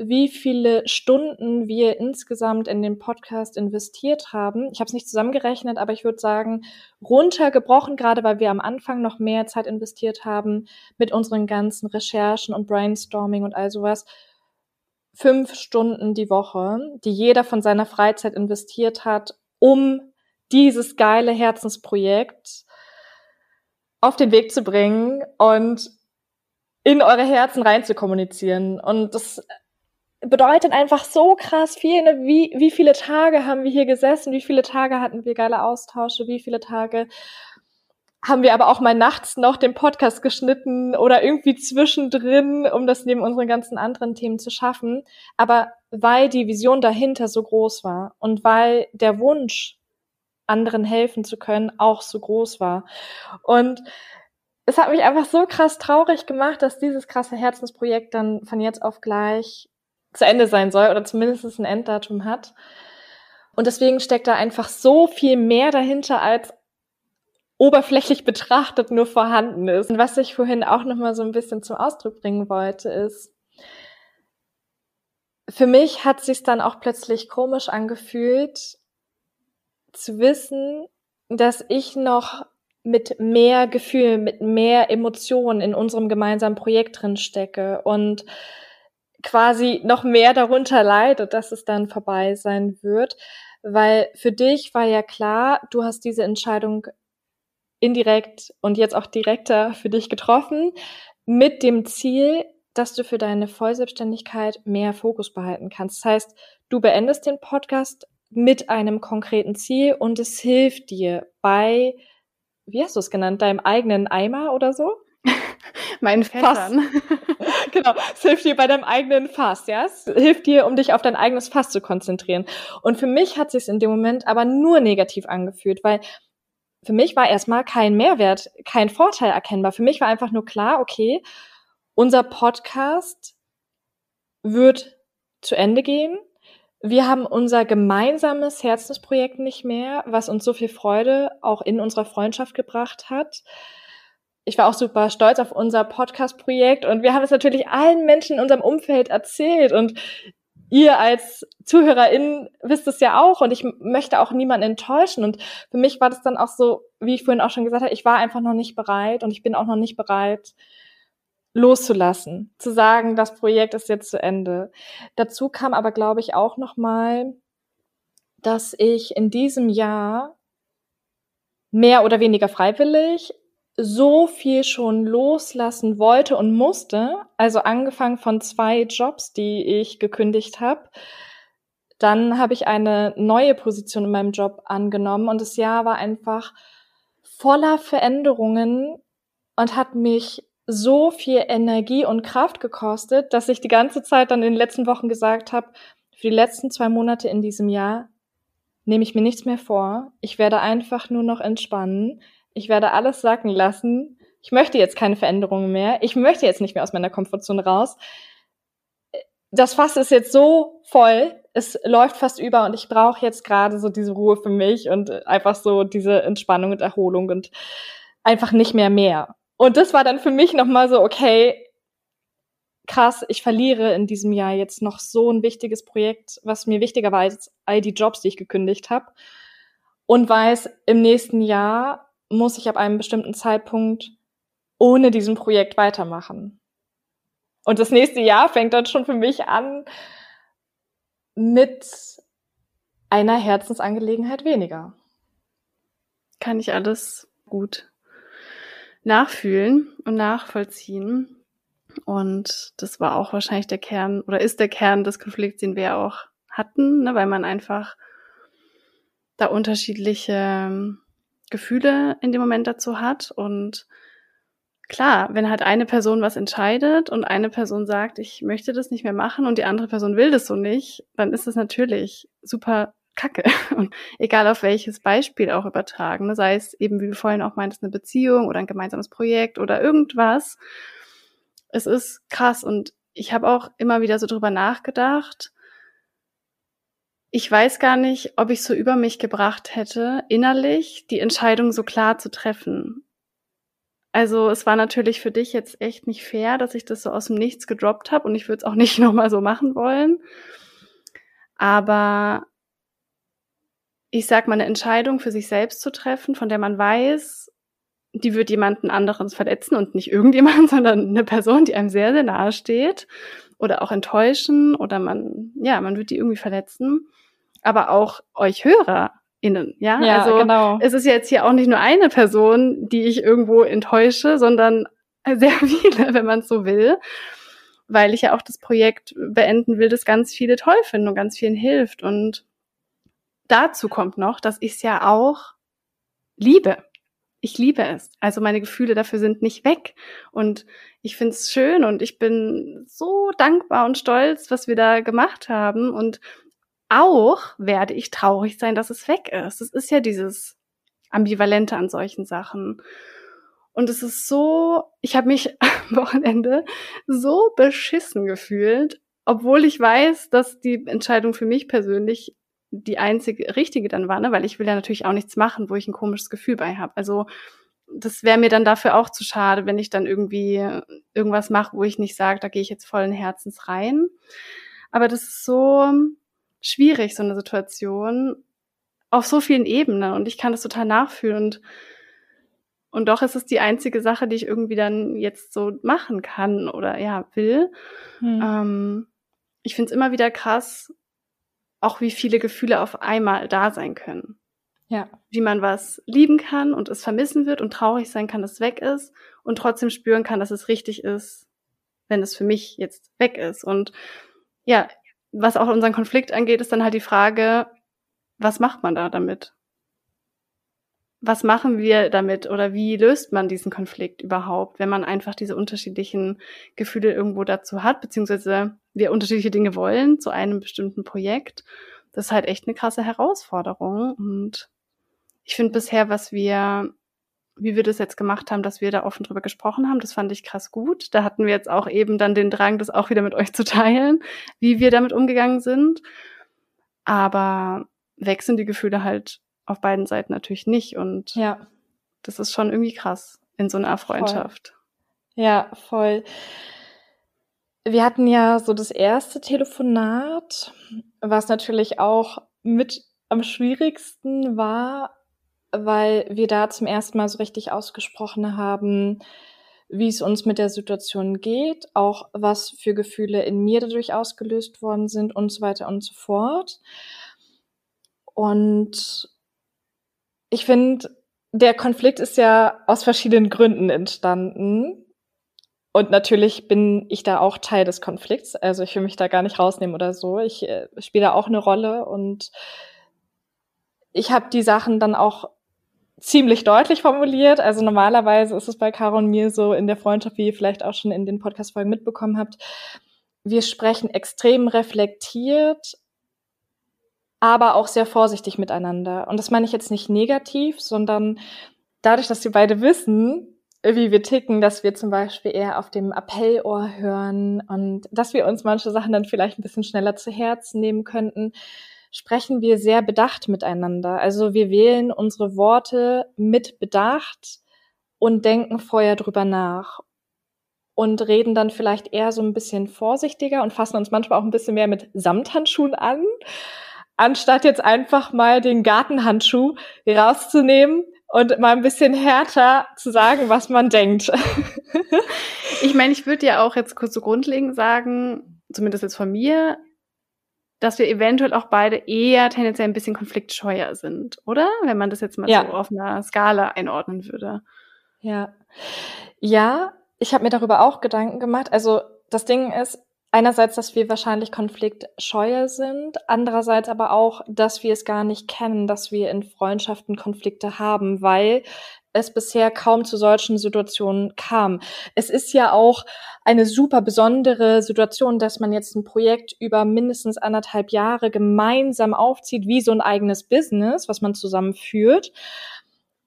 wie viele Stunden wir insgesamt in den Podcast investiert haben. Ich habe es nicht zusammengerechnet, aber ich würde sagen, runtergebrochen, gerade weil wir am Anfang noch mehr Zeit investiert haben mit unseren ganzen Recherchen und Brainstorming und all sowas. Fünf Stunden die Woche, die jeder von seiner Freizeit investiert hat, um dieses geile Herzensprojekt auf den Weg zu bringen und in eure Herzen rein zu kommunizieren. Und das bedeutet einfach so krass viel. Ne? Wie, wie viele Tage haben wir hier gesessen? Wie viele Tage hatten wir geile Austausche? Wie viele Tage haben wir aber auch mal nachts noch den Podcast geschnitten oder irgendwie zwischendrin, um das neben unseren ganzen anderen Themen zu schaffen. Aber weil die Vision dahinter so groß war und weil der Wunsch, anderen helfen zu können, auch so groß war. Und es hat mich einfach so krass traurig gemacht, dass dieses krasse Herzensprojekt dann von jetzt auf gleich zu Ende sein soll oder zumindest ein Enddatum hat. Und deswegen steckt da einfach so viel mehr dahinter, als oberflächlich betrachtet nur vorhanden ist. Und was ich vorhin auch noch mal so ein bisschen zum Ausdruck bringen wollte, ist, für mich hat sich dann auch plötzlich komisch angefühlt, zu wissen, dass ich noch mit mehr Gefühl, mit mehr Emotionen in unserem gemeinsamen Projekt drin stecke und quasi noch mehr darunter leidet, dass es dann vorbei sein wird. Weil für dich war ja klar, du hast diese Entscheidung indirekt und jetzt auch direkter für dich getroffen, mit dem Ziel, dass du für deine Vollselbstständigkeit mehr Fokus behalten kannst. Das heißt, du beendest den Podcast mit einem konkreten Ziel und es hilft dir bei, wie hast du es genannt, deinem eigenen Eimer oder so? Meinen Fässern. genau, es hilft dir bei deinem eigenen Fass, ja? Es hilft dir, um dich auf dein eigenes Fass zu konzentrieren. Und für mich hat sich in dem Moment aber nur negativ angefühlt, weil für mich war erstmal kein Mehrwert, kein Vorteil erkennbar. Für mich war einfach nur klar, okay, unser Podcast wird zu Ende gehen. Wir haben unser gemeinsames Herzensprojekt nicht mehr, was uns so viel Freude auch in unserer Freundschaft gebracht hat. Ich war auch super stolz auf unser Podcast-Projekt und wir haben es natürlich allen Menschen in unserem Umfeld erzählt und ihr als ZuhörerInnen wisst es ja auch und ich möchte auch niemanden enttäuschen und für mich war das dann auch so, wie ich vorhin auch schon gesagt habe, ich war einfach noch nicht bereit und ich bin auch noch nicht bereit, loszulassen, zu sagen, das Projekt ist jetzt zu Ende. Dazu kam aber, glaube ich, auch noch mal, dass ich in diesem Jahr mehr oder weniger freiwillig so viel schon loslassen wollte und musste, also angefangen von zwei Jobs, die ich gekündigt habe. Dann habe ich eine neue Position in meinem Job angenommen und das Jahr war einfach voller Veränderungen und hat mich so viel Energie und Kraft gekostet, dass ich die ganze Zeit dann in den letzten Wochen gesagt habe, für die letzten zwei Monate in diesem Jahr nehme ich mir nichts mehr vor. Ich werde einfach nur noch entspannen. Ich werde alles sacken lassen. Ich möchte jetzt keine Veränderungen mehr. Ich möchte jetzt nicht mehr aus meiner Komfortzone raus. Das Fass ist jetzt so voll. Es läuft fast über und ich brauche jetzt gerade so diese Ruhe für mich und einfach so diese Entspannung und Erholung und einfach nicht mehr mehr. Und das war dann für mich nochmal so, okay, krass, ich verliere in diesem Jahr jetzt noch so ein wichtiges Projekt, was mir wichtiger war als all die Jobs, die ich gekündigt habe. Und weiß, im nächsten Jahr muss ich ab einem bestimmten Zeitpunkt ohne diesem Projekt weitermachen. Und das nächste Jahr fängt dann schon für mich an mit einer Herzensangelegenheit weniger. Kann ich alles gut nachfühlen und nachvollziehen. Und das war auch wahrscheinlich der Kern oder ist der Kern des Konflikts, den wir auch hatten, ne, weil man einfach da unterschiedliche ähm, Gefühle in dem Moment dazu hat. Und klar, wenn halt eine Person was entscheidet und eine Person sagt, ich möchte das nicht mehr machen und die andere Person will das so nicht, dann ist es natürlich super Kacke. Und egal auf welches Beispiel auch übertragen, ne? sei es eben, wie du vorhin auch meintest, eine Beziehung oder ein gemeinsames Projekt oder irgendwas. Es ist krass und ich habe auch immer wieder so drüber nachgedacht. Ich weiß gar nicht, ob ich so über mich gebracht hätte, innerlich die Entscheidung so klar zu treffen. Also es war natürlich für dich jetzt echt nicht fair, dass ich das so aus dem Nichts gedroppt habe und ich würde es auch nicht nochmal so machen wollen. Aber ich sag mal, eine Entscheidung für sich selbst zu treffen, von der man weiß, die wird jemanden anderen verletzen und nicht irgendjemand, sondern eine Person, die einem sehr, sehr nahe steht oder auch enttäuschen oder man, ja, man wird die irgendwie verletzen. Aber auch euch HörerInnen, ja? ja also genau. es ist jetzt hier auch nicht nur eine Person, die ich irgendwo enttäusche, sondern sehr viele, wenn man es so will. Weil ich ja auch das Projekt beenden will, das ganz viele toll finden und ganz vielen hilft. Und dazu kommt noch, dass ich es ja auch liebe. Ich liebe es. Also meine Gefühle dafür sind nicht weg. Und ich finde es schön und ich bin so dankbar und stolz, was wir da gemacht haben. Und auch werde ich traurig sein, dass es weg ist. Es ist ja dieses Ambivalente an solchen Sachen. Und es ist so, ich habe mich am Wochenende so beschissen gefühlt, obwohl ich weiß, dass die Entscheidung für mich persönlich die einzige richtige dann war, ne? weil ich will ja natürlich auch nichts machen, wo ich ein komisches Gefühl bei habe. Also das wäre mir dann dafür auch zu schade, wenn ich dann irgendwie irgendwas mache, wo ich nicht sage, da gehe ich jetzt vollen Herzens rein. Aber das ist so schwierig, so eine Situation, auf so vielen Ebenen und ich kann das total nachfühlen und und doch ist es die einzige Sache, die ich irgendwie dann jetzt so machen kann oder ja will. Hm. Ähm, ich finde es immer wieder krass, auch wie viele Gefühle auf einmal da sein können. Ja. Wie man was lieben kann und es vermissen wird und traurig sein kann, dass es weg ist und trotzdem spüren kann, dass es richtig ist, wenn es für mich jetzt weg ist. Und ja, was auch unseren Konflikt angeht, ist dann halt die Frage, was macht man da damit? Was machen wir damit oder wie löst man diesen Konflikt überhaupt, wenn man einfach diese unterschiedlichen Gefühle irgendwo dazu hat, beziehungsweise wir unterschiedliche Dinge wollen zu einem bestimmten Projekt. Das ist halt echt eine krasse Herausforderung. Und ich finde bisher, was wir wie wir das jetzt gemacht haben, dass wir da offen drüber gesprochen haben. Das fand ich krass gut. Da hatten wir jetzt auch eben dann den Drang, das auch wieder mit euch zu teilen, wie wir damit umgegangen sind. Aber weg sind die Gefühle halt auf beiden Seiten natürlich nicht. Und ja. das ist schon irgendwie krass in so einer Freundschaft. Voll. Ja, voll. Wir hatten ja so das erste Telefonat, was natürlich auch mit am schwierigsten war, weil wir da zum ersten Mal so richtig ausgesprochen haben, wie es uns mit der Situation geht, auch was für Gefühle in mir dadurch ausgelöst worden sind und so weiter und so fort. Und ich finde, der Konflikt ist ja aus verschiedenen Gründen entstanden. Und natürlich bin ich da auch Teil des Konflikts. Also ich will mich da gar nicht rausnehmen oder so. Ich äh, spiele da auch eine Rolle und ich habe die Sachen dann auch ziemlich deutlich formuliert. Also normalerweise ist es bei Caro und mir so in der Freundschaft, wie ihr vielleicht auch schon in den Podcast-Folgen mitbekommen habt. Wir sprechen extrem reflektiert, aber auch sehr vorsichtig miteinander. Und das meine ich jetzt nicht negativ, sondern dadurch, dass wir beide wissen, wie wir ticken, dass wir zum Beispiel eher auf dem Appellohr hören und dass wir uns manche Sachen dann vielleicht ein bisschen schneller zu Herzen nehmen könnten, sprechen wir sehr bedacht miteinander. Also wir wählen unsere Worte mit Bedacht und denken vorher drüber nach und reden dann vielleicht eher so ein bisschen vorsichtiger und fassen uns manchmal auch ein bisschen mehr mit Samthandschuhen an, anstatt jetzt einfach mal den Gartenhandschuh rauszunehmen und mal ein bisschen härter zu sagen, was man denkt. ich meine, ich würde ja auch jetzt kurz so grundlegend sagen, zumindest jetzt von mir, dass wir eventuell auch beide eher tendenziell ein bisschen konfliktscheuer sind, oder? Wenn man das jetzt mal ja. so auf einer Skala einordnen würde. Ja. Ja, ich habe mir darüber auch Gedanken gemacht. Also das Ding ist, einerseits, dass wir wahrscheinlich konfliktscheuer sind, andererseits aber auch, dass wir es gar nicht kennen, dass wir in Freundschaften Konflikte haben, weil es bisher kaum zu solchen Situationen kam. Es ist ja auch eine super besondere Situation, dass man jetzt ein Projekt über mindestens anderthalb Jahre gemeinsam aufzieht, wie so ein eigenes Business, was man zusammenführt.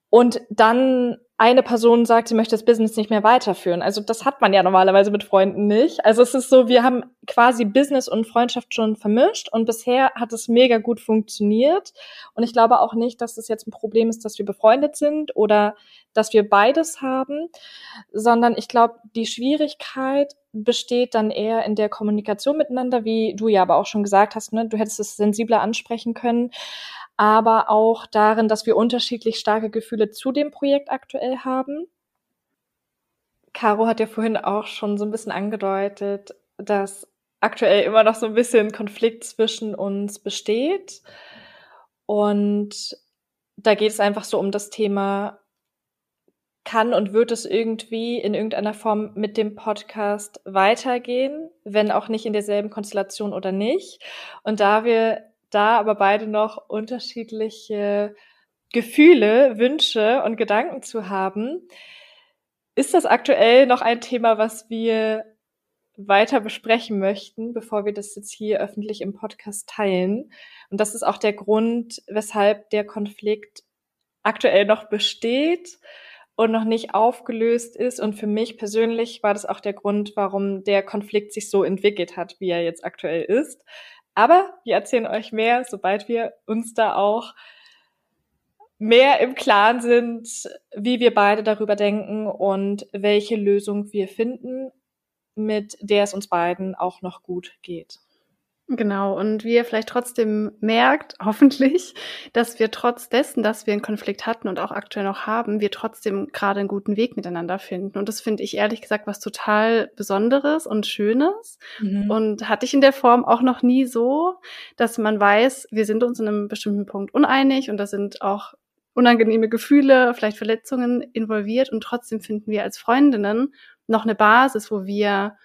Und dann eine Person sagt, sie möchte das Business nicht mehr weiterführen. Also das hat man ja normalerweise mit Freunden nicht. Also es ist so, wir haben quasi Business und Freundschaft schon vermischt und bisher hat es mega gut funktioniert. Und ich glaube auch nicht, dass es jetzt ein Problem ist, dass wir befreundet sind oder dass wir beides haben, sondern ich glaube, die Schwierigkeit besteht dann eher in der Kommunikation miteinander, wie du ja aber auch schon gesagt hast, ne? du hättest es sensibler ansprechen können aber auch darin, dass wir unterschiedlich starke Gefühle zu dem Projekt aktuell haben. Caro hat ja vorhin auch schon so ein bisschen angedeutet, dass aktuell immer noch so ein bisschen Konflikt zwischen uns besteht. Und da geht es einfach so um das Thema, kann und wird es irgendwie in irgendeiner Form mit dem Podcast weitergehen, wenn auch nicht in derselben Konstellation oder nicht. Und da wir da aber beide noch unterschiedliche Gefühle, Wünsche und Gedanken zu haben. Ist das aktuell noch ein Thema, was wir weiter besprechen möchten, bevor wir das jetzt hier öffentlich im Podcast teilen? Und das ist auch der Grund, weshalb der Konflikt aktuell noch besteht und noch nicht aufgelöst ist. Und für mich persönlich war das auch der Grund, warum der Konflikt sich so entwickelt hat, wie er jetzt aktuell ist. Aber wir erzählen euch mehr, sobald wir uns da auch mehr im Klaren sind, wie wir beide darüber denken und welche Lösung wir finden, mit der es uns beiden auch noch gut geht. Genau, und wie ihr vielleicht trotzdem merkt, hoffentlich, dass wir trotz dessen, dass wir einen Konflikt hatten und auch aktuell noch haben, wir trotzdem gerade einen guten Weg miteinander finden. Und das finde ich ehrlich gesagt was total Besonderes und Schönes. Mhm. Und hatte ich in der Form auch noch nie so, dass man weiß, wir sind uns in einem bestimmten Punkt uneinig und da sind auch unangenehme Gefühle, vielleicht Verletzungen involviert und trotzdem finden wir als Freundinnen noch eine Basis, wo wir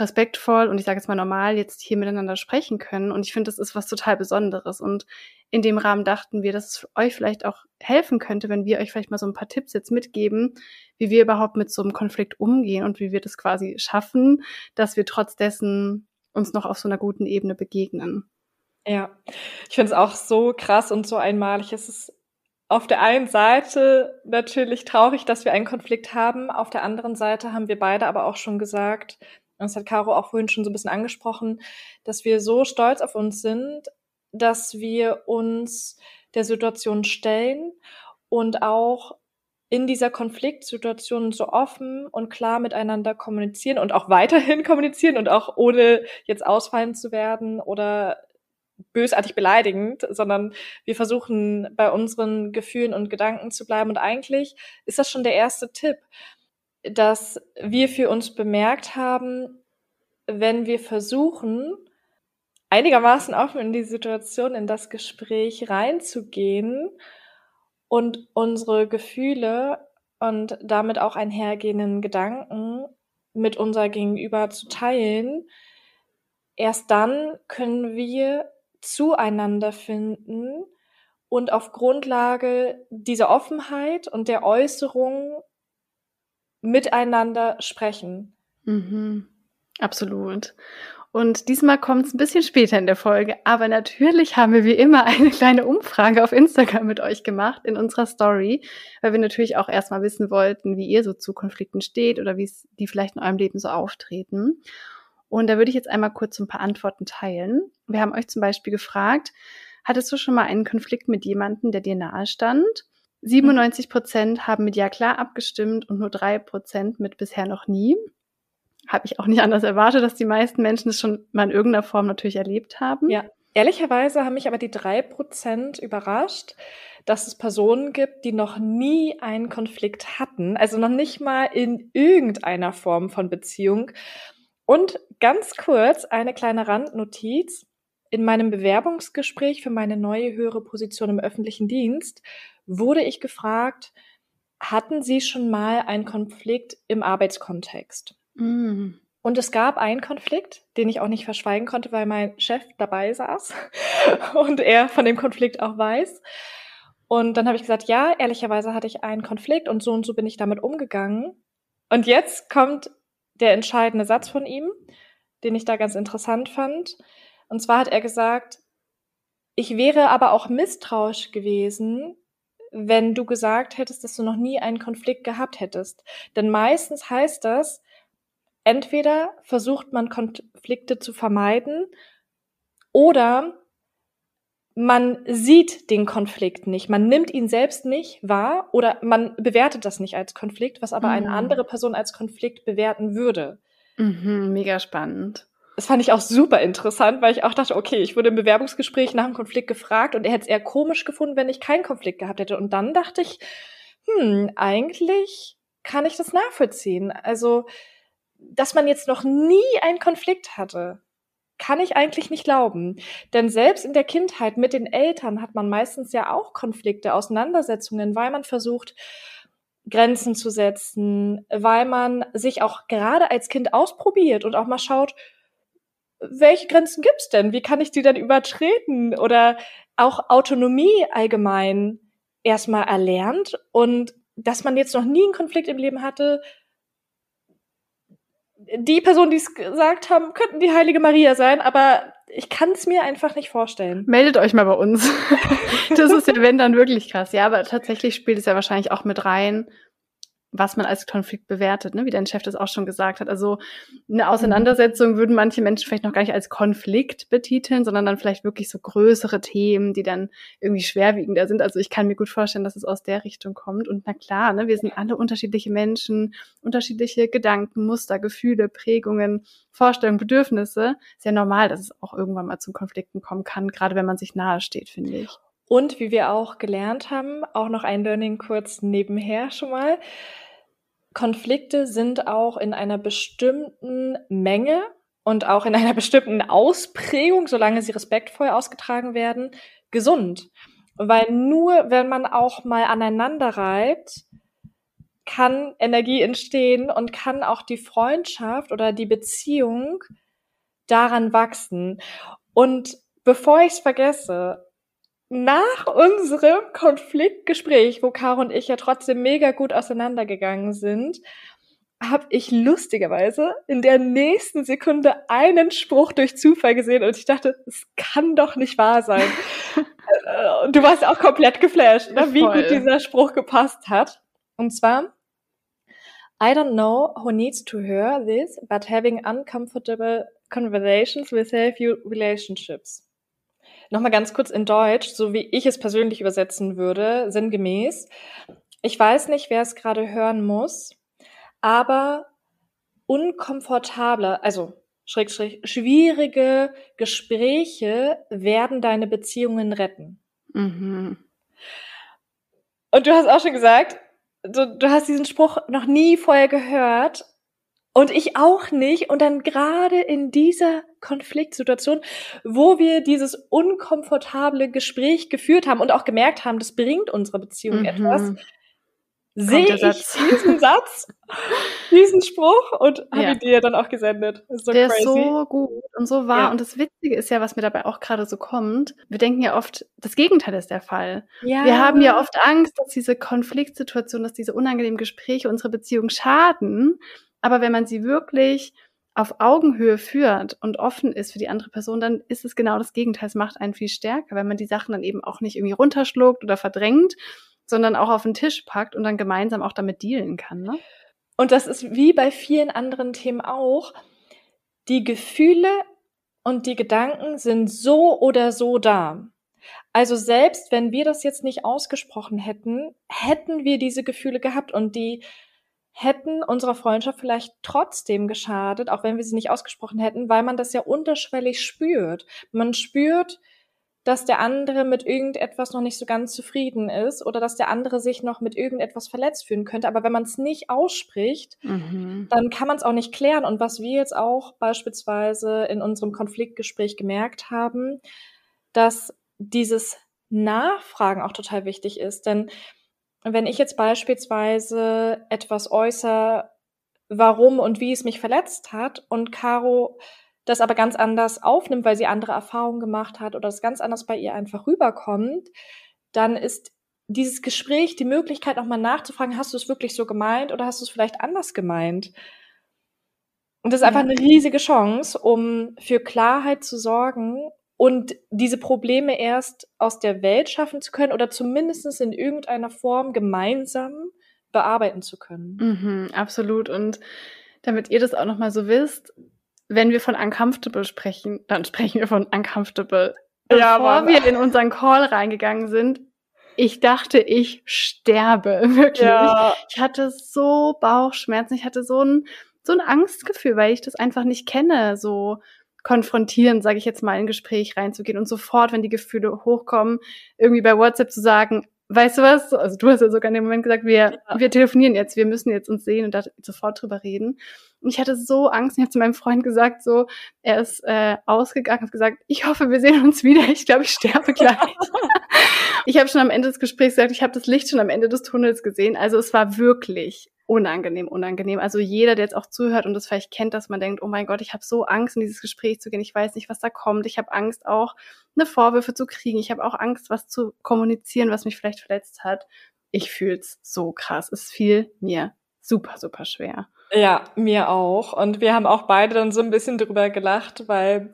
respektvoll und ich sage jetzt mal normal jetzt hier miteinander sprechen können. Und ich finde, das ist was total Besonderes. Und in dem Rahmen dachten wir, dass es euch vielleicht auch helfen könnte, wenn wir euch vielleicht mal so ein paar Tipps jetzt mitgeben, wie wir überhaupt mit so einem Konflikt umgehen und wie wir das quasi schaffen, dass wir trotz dessen uns noch auf so einer guten Ebene begegnen. Ja, ich finde es auch so krass und so einmalig. Es ist auf der einen Seite natürlich traurig, dass wir einen Konflikt haben. Auf der anderen Seite haben wir beide aber auch schon gesagt, und das hat Caro auch vorhin schon so ein bisschen angesprochen, dass wir so stolz auf uns sind, dass wir uns der Situation stellen und auch in dieser Konfliktsituation so offen und klar miteinander kommunizieren und auch weiterhin kommunizieren und auch ohne jetzt ausfallen zu werden oder bösartig beleidigend, sondern wir versuchen bei unseren Gefühlen und Gedanken zu bleiben. Und eigentlich ist das schon der erste Tipp, dass wir für uns bemerkt haben, wenn wir versuchen, einigermaßen offen in die Situation, in das Gespräch reinzugehen und unsere Gefühle und damit auch einhergehenden Gedanken mit unser Gegenüber zu teilen, erst dann können wir zueinander finden und auf Grundlage dieser Offenheit und der Äußerung miteinander sprechen. Mhm. Absolut. Und diesmal kommt es ein bisschen später in der Folge, aber natürlich haben wir wie immer eine kleine Umfrage auf Instagram mit euch gemacht in unserer Story, weil wir natürlich auch erstmal wissen wollten, wie ihr so zu Konflikten steht oder wie die vielleicht in eurem Leben so auftreten. Und da würde ich jetzt einmal kurz ein paar Antworten teilen. Wir haben euch zum Beispiel gefragt, hattest du schon mal einen Konflikt mit jemandem, der dir nahe stand? 97 Prozent haben mit Ja klar abgestimmt und nur drei Prozent mit bisher noch nie. Habe ich auch nicht anders erwartet, dass die meisten Menschen es schon mal in irgendeiner Form natürlich erlebt haben. Ja, ehrlicherweise haben mich aber die drei Prozent überrascht, dass es Personen gibt, die noch nie einen Konflikt hatten, also noch nicht mal in irgendeiner Form von Beziehung und ganz kurz eine kleine Randnotiz. In meinem Bewerbungsgespräch für meine neue höhere Position im öffentlichen Dienst wurde ich gefragt, hatten Sie schon mal einen Konflikt im Arbeitskontext? Mm. Und es gab einen Konflikt, den ich auch nicht verschweigen konnte, weil mein Chef dabei saß und er von dem Konflikt auch weiß. Und dann habe ich gesagt, ja, ehrlicherweise hatte ich einen Konflikt und so und so bin ich damit umgegangen. Und jetzt kommt der entscheidende Satz von ihm, den ich da ganz interessant fand. Und zwar hat er gesagt, ich wäre aber auch misstrauisch gewesen, wenn du gesagt hättest, dass du noch nie einen Konflikt gehabt hättest. Denn meistens heißt das, entweder versucht man Konflikte zu vermeiden oder man sieht den Konflikt nicht, man nimmt ihn selbst nicht wahr oder man bewertet das nicht als Konflikt, was aber mhm. eine andere Person als Konflikt bewerten würde. Mhm, mega spannend. Das fand ich auch super interessant, weil ich auch dachte, okay, ich wurde im Bewerbungsgespräch nach einem Konflikt gefragt und er hätte es eher komisch gefunden, wenn ich keinen Konflikt gehabt hätte. Und dann dachte ich, hm, eigentlich kann ich das nachvollziehen. Also, dass man jetzt noch nie einen Konflikt hatte kann ich eigentlich nicht glauben. Denn selbst in der Kindheit mit den Eltern hat man meistens ja auch Konflikte, Auseinandersetzungen, weil man versucht, Grenzen zu setzen, weil man sich auch gerade als Kind ausprobiert und auch mal schaut, welche Grenzen gibt's denn? Wie kann ich die denn übertreten? Oder auch Autonomie allgemein erstmal erlernt und dass man jetzt noch nie einen Konflikt im Leben hatte, die Personen, die es gesagt haben, könnten die heilige Maria sein, aber ich kann es mir einfach nicht vorstellen. Meldet euch mal bei uns. das ist ja, wenn dann wirklich krass. Ja, aber tatsächlich spielt es ja wahrscheinlich auch mit rein, was man als Konflikt bewertet, ne? wie dein Chef das auch schon gesagt hat. Also eine Auseinandersetzung würden manche Menschen vielleicht noch gar nicht als Konflikt betiteln, sondern dann vielleicht wirklich so größere Themen, die dann irgendwie schwerwiegender sind. Also ich kann mir gut vorstellen, dass es aus der Richtung kommt. Und na klar, ne, wir sind alle unterschiedliche Menschen, unterschiedliche Gedanken, Muster, Gefühle, Prägungen, Vorstellungen, Bedürfnisse. Ist ja normal, dass es auch irgendwann mal zu Konflikten kommen kann, gerade wenn man sich nahe steht, finde ich. Und wie wir auch gelernt haben, auch noch ein Learning kurz nebenher schon mal. Konflikte sind auch in einer bestimmten Menge und auch in einer bestimmten Ausprägung, solange sie respektvoll ausgetragen werden, gesund. Weil nur wenn man auch mal aneinander reibt, kann Energie entstehen und kann auch die Freundschaft oder die Beziehung daran wachsen. Und bevor ich es vergesse, nach unserem Konfliktgespräch, wo Caro und ich ja trotzdem mega gut auseinandergegangen sind, habe ich lustigerweise in der nächsten Sekunde einen Spruch durch Zufall gesehen und ich dachte, es kann doch nicht wahr sein. Äh, und du warst auch komplett geflasht, ne? wie gut dieser Spruch gepasst hat. Und zwar, I don't know who needs to hear this, but having uncomfortable conversations will save you relationships. Nochmal ganz kurz in Deutsch, so wie ich es persönlich übersetzen würde, sinngemäß. Ich weiß nicht, wer es gerade hören muss, aber unkomfortable, also schräg, schräg, schwierige Gespräche werden deine Beziehungen retten. Mhm. Und du hast auch schon gesagt, du, du hast diesen Spruch noch nie vorher gehört und ich auch nicht. Und dann gerade in dieser Konfliktsituation, wo wir dieses unkomfortable Gespräch geführt haben und auch gemerkt haben, das bringt unsere Beziehung mhm. etwas, sehe ich diesen Satz, diesen Spruch und habe ja. ihn dir dann auch gesendet. Ist so Der crazy. ist so gut und so wahr. Ja. Und das Witzige ist ja, was mir dabei auch gerade so kommt. Wir denken ja oft, das Gegenteil ist der Fall. Ja. Wir haben ja oft Angst, dass diese Konfliktsituation, dass diese unangenehmen Gespräche unsere Beziehung schaden. Aber wenn man sie wirklich auf Augenhöhe führt und offen ist für die andere Person, dann ist es genau das Gegenteil. Es macht einen viel stärker, weil man die Sachen dann eben auch nicht irgendwie runterschluckt oder verdrängt, sondern auch auf den Tisch packt und dann gemeinsam auch damit dealen kann. Ne? Und das ist wie bei vielen anderen Themen auch. Die Gefühle und die Gedanken sind so oder so da. Also selbst wenn wir das jetzt nicht ausgesprochen hätten, hätten wir diese Gefühle gehabt und die hätten unserer Freundschaft vielleicht trotzdem geschadet, auch wenn wir sie nicht ausgesprochen hätten, weil man das ja unterschwellig spürt. Man spürt, dass der andere mit irgendetwas noch nicht so ganz zufrieden ist oder dass der andere sich noch mit irgendetwas verletzt fühlen könnte. Aber wenn man es nicht ausspricht, mhm. dann kann man es auch nicht klären. Und was wir jetzt auch beispielsweise in unserem Konfliktgespräch gemerkt haben, dass dieses Nachfragen auch total wichtig ist. Denn wenn ich jetzt beispielsweise etwas äußere, warum und wie es mich verletzt hat und Caro das aber ganz anders aufnimmt, weil sie andere Erfahrungen gemacht hat oder es ganz anders bei ihr einfach rüberkommt, dann ist dieses Gespräch die Möglichkeit, nochmal nachzufragen, hast du es wirklich so gemeint oder hast du es vielleicht anders gemeint? Und das ist einfach eine riesige Chance, um für Klarheit zu sorgen und diese Probleme erst aus der Welt schaffen zu können oder zumindest in irgendeiner Form gemeinsam bearbeiten zu können. Mhm, absolut. Und damit ihr das auch nochmal so wisst, wenn wir von uncomfortable sprechen, dann sprechen wir von uncomfortable. Ja, Bevor wir in unseren Call reingegangen sind, ich dachte, ich sterbe, wirklich. Ja. Ich hatte so Bauchschmerzen, ich hatte so ein, so ein Angstgefühl, weil ich das einfach nicht kenne, so konfrontieren, sage ich jetzt mal, in ein Gespräch reinzugehen und sofort, wenn die Gefühle hochkommen, irgendwie bei WhatsApp zu sagen, weißt du was? Also du hast ja sogar in dem Moment gesagt, wir, ja. wir telefonieren jetzt, wir müssen jetzt uns sehen und da sofort drüber reden. Und ich hatte so Angst. Ich habe zu meinem Freund gesagt, so, er ist äh, ausgegangen, hat gesagt, ich hoffe, wir sehen uns wieder. Ich glaube, ich sterbe gleich. ich habe schon am Ende des Gesprächs gesagt, ich habe das Licht schon am Ende des Tunnels gesehen. Also es war wirklich unangenehm, unangenehm. Also jeder, der jetzt auch zuhört und das vielleicht kennt, dass man denkt, oh mein Gott, ich habe so Angst, in dieses Gespräch zu gehen. Ich weiß nicht, was da kommt. Ich habe Angst auch, eine Vorwürfe zu kriegen. Ich habe auch Angst, was zu kommunizieren, was mich vielleicht verletzt hat. Ich fühl's so krass. Es fiel mir super, super schwer. Ja, mir auch. Und wir haben auch beide dann so ein bisschen drüber gelacht, weil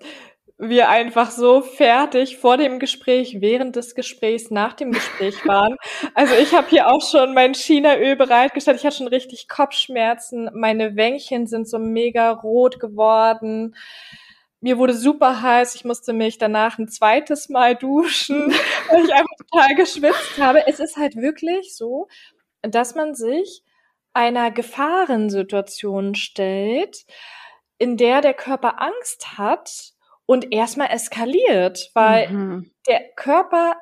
wir einfach so fertig vor dem Gespräch, während des Gesprächs, nach dem Gespräch waren. Also ich habe hier auch schon mein Chinaöl bereitgestellt. Ich hatte schon richtig Kopfschmerzen. Meine Wänkchen sind so mega rot geworden. Mir wurde super heiß. Ich musste mich danach ein zweites Mal duschen, weil ich einfach total geschwitzt habe. Es ist halt wirklich so, dass man sich einer Gefahrensituation stellt, in der der Körper Angst hat und erstmal eskaliert, weil mhm. der Körper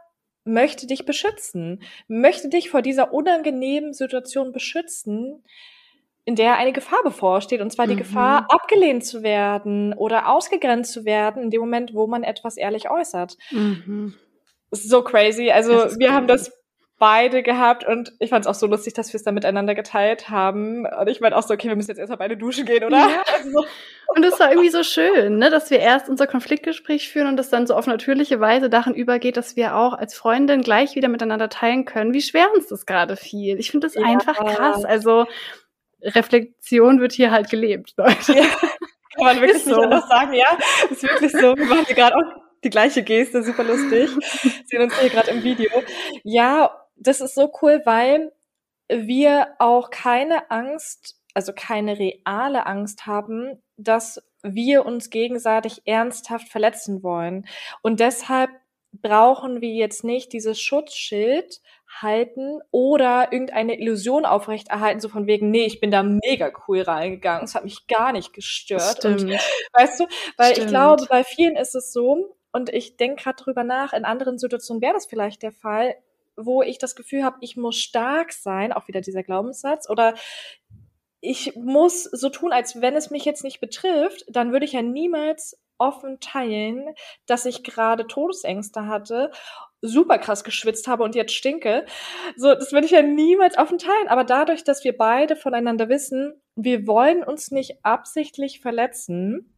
möchte dich beschützen, möchte dich vor dieser unangenehmen Situation beschützen, in der eine Gefahr bevorsteht, und zwar die mhm. Gefahr, abgelehnt zu werden oder ausgegrenzt zu werden, in dem Moment, wo man etwas ehrlich äußert. Mhm. So crazy. Also wir haben das beide gehabt und ich fand es auch so lustig, dass wir es dann miteinander geteilt haben. Und ich meinte auch so, okay, wir müssen jetzt erstmal beide duschen gehen, oder? Ja. Also, und es war irgendwie so schön, ne, dass wir erst unser Konfliktgespräch führen und das dann so auf natürliche Weise darin übergeht, dass wir auch als Freundin gleich wieder miteinander teilen können, wie schwer uns das gerade fiel. Ich finde das ja. einfach krass. Also Reflexion wird hier halt gelebt, Leute. Ja, kann man wirklich ist nicht so. anders sagen, ja. Ist wirklich so. Wir machen hier gerade auch die gleiche Geste, super lustig. Sehen uns hier gerade im Video. Ja, das ist so cool, weil wir auch keine Angst, also keine reale Angst haben, dass wir uns gegenseitig ernsthaft verletzen wollen. Und deshalb brauchen wir jetzt nicht dieses Schutzschild halten oder irgendeine Illusion aufrechterhalten, so von wegen, nee, ich bin da mega cool reingegangen. Es hat mich gar nicht gestört. Stimmt. Und, weißt du, weil Stimmt. ich glaube, bei vielen ist es so, und ich denke gerade drüber nach, in anderen Situationen wäre das vielleicht der Fall, wo ich das Gefühl habe, ich muss stark sein, auch wieder dieser Glaubenssatz, oder ich muss so tun, als wenn es mich jetzt nicht betrifft, dann würde ich ja niemals offen teilen, dass ich gerade Todesängste hatte, super krass geschwitzt habe und jetzt stinke. So, das würde ich ja niemals offen teilen. Aber dadurch, dass wir beide voneinander wissen, wir wollen uns nicht absichtlich verletzen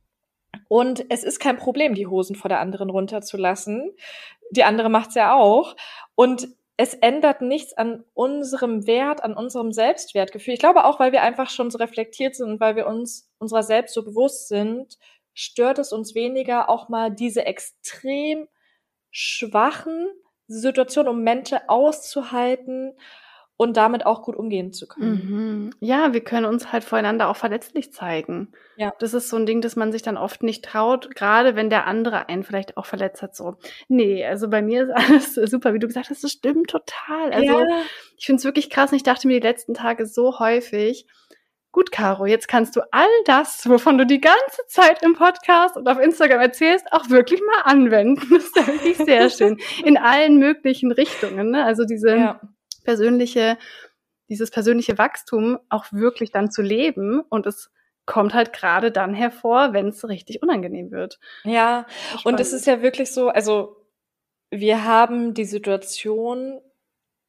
und es ist kein Problem, die Hosen vor der anderen runterzulassen. Die andere macht's ja auch. Und es ändert nichts an unserem Wert, an unserem Selbstwertgefühl. Ich glaube auch, weil wir einfach schon so reflektiert sind und weil wir uns unserer selbst so bewusst sind, stört es uns weniger, auch mal diese extrem schwachen Situationen und Momente auszuhalten und damit auch gut umgehen zu können. Mhm. Ja, wir können uns halt voreinander auch verletzlich zeigen. Ja. Das ist so ein Ding, das man sich dann oft nicht traut, gerade wenn der andere einen vielleicht auch verletzt hat. So, nee, also bei mir ist alles super, wie du gesagt hast, das stimmt total. Also ja. ich finde es wirklich krass und ich dachte mir die letzten Tage so häufig, gut, Caro, jetzt kannst du all das, wovon du die ganze Zeit im Podcast und auf Instagram erzählst, auch wirklich mal anwenden. Das ist ja wirklich sehr schön. In allen möglichen Richtungen. Ne? Also diese ja persönliche, dieses persönliche Wachstum auch wirklich dann zu leben und es kommt halt gerade dann hervor, wenn es richtig unangenehm wird. Ja, und es ist ja wirklich so, also wir haben die Situation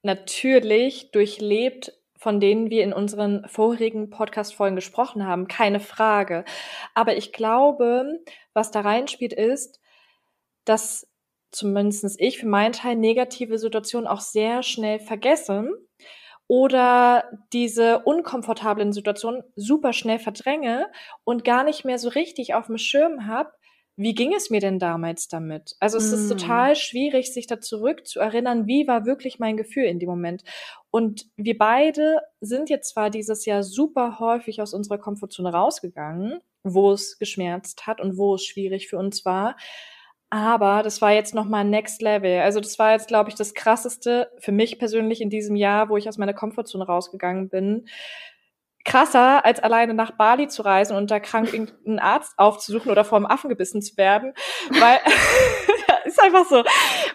natürlich durchlebt, von denen wir in unseren vorigen Podcast-Folgen gesprochen haben, keine Frage. Aber ich glaube, was da reinspielt, ist, dass zumindest ich für meinen Teil negative Situationen auch sehr schnell vergessen oder diese unkomfortablen Situationen super schnell verdränge und gar nicht mehr so richtig auf dem Schirm habe, wie ging es mir denn damals damit? Also es mm. ist total schwierig, sich da zurück zu erinnern, wie war wirklich mein Gefühl in dem Moment. Und wir beide sind jetzt zwar dieses Jahr super häufig aus unserer Komfortzone rausgegangen, wo es geschmerzt hat und wo es schwierig für uns war, aber das war jetzt nochmal Next Level. Also das war jetzt, glaube ich, das krasseste für mich persönlich in diesem Jahr, wo ich aus meiner Komfortzone rausgegangen bin. Krasser, als alleine nach Bali zu reisen und da krank irgendeinen Arzt aufzusuchen oder vor einem Affen gebissen zu werden. Weil ist einfach so.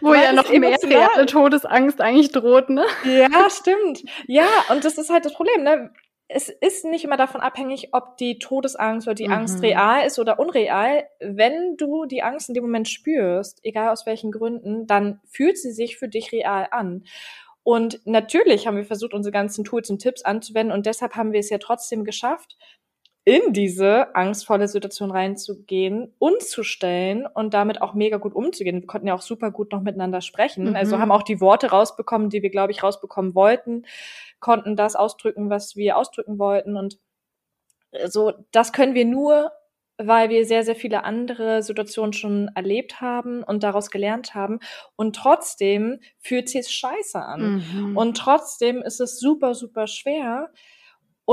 Wo Weil ja noch mehr reale Todesangst eigentlich droht, ne? Ja, stimmt. Ja, und das ist halt das Problem, ne? Es ist nicht immer davon abhängig, ob die Todesangst oder die mhm. Angst real ist oder unreal. Wenn du die Angst in dem Moment spürst, egal aus welchen Gründen, dann fühlt sie sich für dich real an. Und natürlich haben wir versucht, unsere ganzen Tools und Tipps anzuwenden und deshalb haben wir es ja trotzdem geschafft, in diese angstvolle Situation reinzugehen, uns zu stellen und damit auch mega gut umzugehen. Wir konnten ja auch super gut noch miteinander sprechen. Mhm. Also haben auch die Worte rausbekommen, die wir, glaube ich, rausbekommen wollten, konnten das ausdrücken, was wir ausdrücken wollten. Und so, das können wir nur, weil wir sehr, sehr viele andere Situationen schon erlebt haben und daraus gelernt haben. Und trotzdem fühlt sich scheiße an. Mhm. Und trotzdem ist es super, super schwer,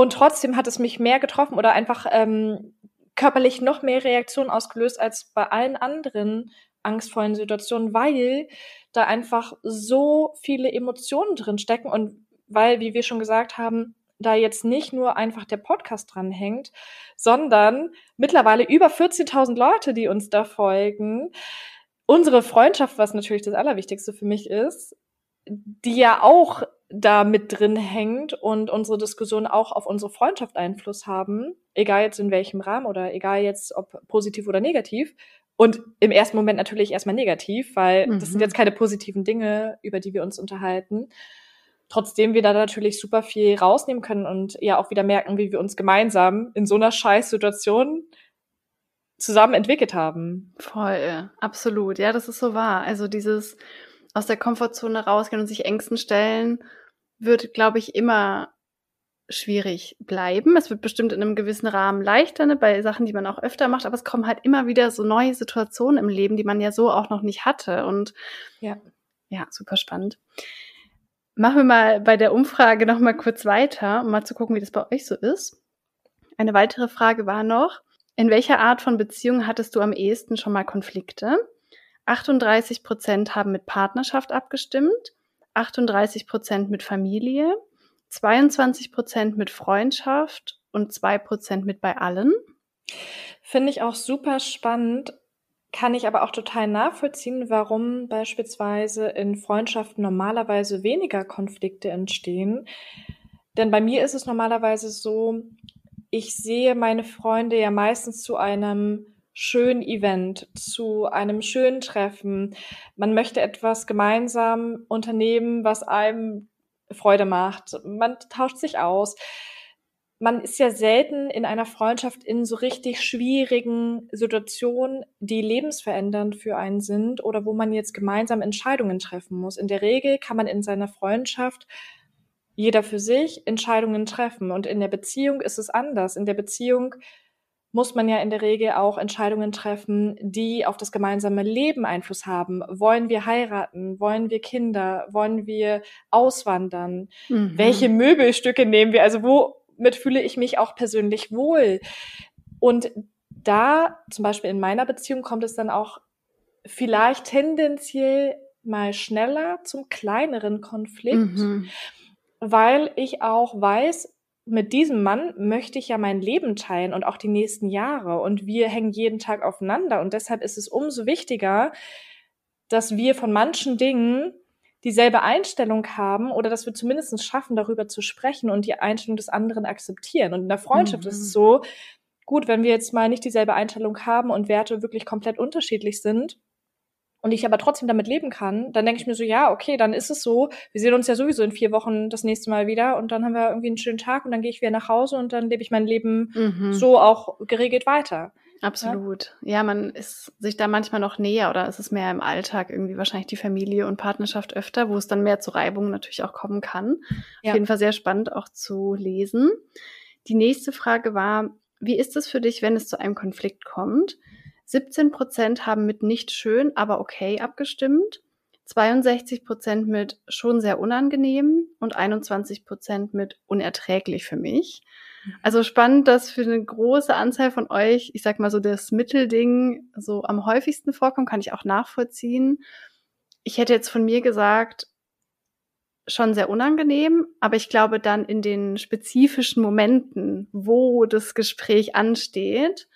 und trotzdem hat es mich mehr getroffen oder einfach ähm, körperlich noch mehr Reaktionen ausgelöst als bei allen anderen angstvollen Situationen, weil da einfach so viele Emotionen drin stecken und weil, wie wir schon gesagt haben, da jetzt nicht nur einfach der Podcast dranhängt, sondern mittlerweile über 14.000 Leute, die uns da folgen. Unsere Freundschaft, was natürlich das Allerwichtigste für mich ist, die ja auch da mit drin hängt und unsere Diskussion auch auf unsere Freundschaft Einfluss haben, egal jetzt in welchem Rahmen oder egal jetzt ob positiv oder negativ. Und im ersten Moment natürlich erstmal negativ, weil mhm. das sind mhm. jetzt keine positiven Dinge, über die wir uns unterhalten. Trotzdem wir da natürlich super viel rausnehmen können und ja auch wieder merken, wie wir uns gemeinsam in so einer Scheißsituation zusammen entwickelt haben. Voll, absolut. Ja, das ist so wahr. Also dieses aus der Komfortzone rausgehen und sich Ängsten stellen wird, glaube ich, immer schwierig bleiben. Es wird bestimmt in einem gewissen Rahmen leichter, ne, bei Sachen, die man auch öfter macht, aber es kommen halt immer wieder so neue Situationen im Leben, die man ja so auch noch nicht hatte. Und ja, ja super spannend. Machen wir mal bei der Umfrage noch mal kurz weiter, um mal zu gucken, wie das bei euch so ist. Eine weitere Frage war noch, in welcher Art von Beziehung hattest du am ehesten schon mal Konflikte? 38 Prozent haben mit Partnerschaft abgestimmt, 38 Prozent mit Familie, 22 Prozent mit Freundschaft und 2 Prozent mit bei allen. Finde ich auch super spannend, kann ich aber auch total nachvollziehen, warum beispielsweise in Freundschaften normalerweise weniger Konflikte entstehen. Denn bei mir ist es normalerweise so, ich sehe meine Freunde ja meistens zu einem schönen Event, zu einem schönen Treffen. Man möchte etwas gemeinsam unternehmen, was einem Freude macht. Man tauscht sich aus. Man ist ja selten in einer Freundschaft in so richtig schwierigen Situationen, die lebensverändernd für einen sind oder wo man jetzt gemeinsam Entscheidungen treffen muss. In der Regel kann man in seiner Freundschaft jeder für sich Entscheidungen treffen. Und in der Beziehung ist es anders. In der Beziehung muss man ja in der Regel auch Entscheidungen treffen, die auf das gemeinsame Leben Einfluss haben. Wollen wir heiraten? Wollen wir Kinder? Wollen wir auswandern? Mhm. Welche Möbelstücke nehmen wir? Also womit fühle ich mich auch persönlich wohl? Und da, zum Beispiel in meiner Beziehung, kommt es dann auch vielleicht tendenziell mal schneller zum kleineren Konflikt, mhm. weil ich auch weiß, mit diesem Mann möchte ich ja mein Leben teilen und auch die nächsten Jahre. Und wir hängen jeden Tag aufeinander. Und deshalb ist es umso wichtiger, dass wir von manchen Dingen dieselbe Einstellung haben oder dass wir zumindest schaffen, darüber zu sprechen und die Einstellung des anderen akzeptieren. Und in der Freundschaft mhm. ist es mhm. so, gut, wenn wir jetzt mal nicht dieselbe Einstellung haben und Werte wirklich komplett unterschiedlich sind, und ich aber trotzdem damit leben kann, dann denke ich mir so, ja, okay, dann ist es so. Wir sehen uns ja sowieso in vier Wochen das nächste Mal wieder und dann haben wir irgendwie einen schönen Tag und dann gehe ich wieder nach Hause und dann lebe ich mein Leben mhm. so auch geregelt weiter. Absolut. Ja? ja, man ist sich da manchmal noch näher oder ist es mehr im Alltag irgendwie wahrscheinlich die Familie und Partnerschaft öfter, wo es dann mehr zu Reibungen natürlich auch kommen kann. Ja. Auf jeden Fall sehr spannend auch zu lesen. Die nächste Frage war, wie ist es für dich, wenn es zu einem Konflikt kommt? 17 Prozent haben mit nicht schön, aber okay abgestimmt. 62 Prozent mit schon sehr unangenehm und 21 Prozent mit unerträglich für mich. Mhm. Also spannend, dass für eine große Anzahl von euch, ich sag mal so das Mittelding so am häufigsten vorkommt, kann ich auch nachvollziehen. Ich hätte jetzt von mir gesagt, schon sehr unangenehm, aber ich glaube dann in den spezifischen Momenten, wo das Gespräch ansteht,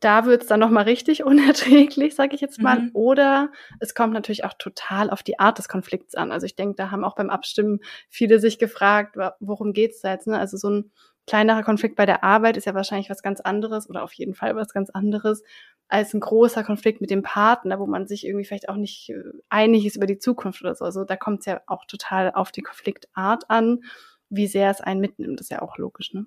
da wird's dann nochmal richtig unerträglich, sage ich jetzt mal. Mhm. Oder es kommt natürlich auch total auf die Art des Konflikts an. Also ich denke, da haben auch beim Abstimmen viele sich gefragt, worum geht's da jetzt? Ne? Also so ein kleinerer Konflikt bei der Arbeit ist ja wahrscheinlich was ganz anderes oder auf jeden Fall was ganz anderes als ein großer Konflikt mit dem Partner, wo man sich irgendwie vielleicht auch nicht äh, einig ist über die Zukunft oder so. Also da kommt es ja auch total auf die Konfliktart an, wie sehr es einen mitnimmt. Das ist ja auch logisch, ne?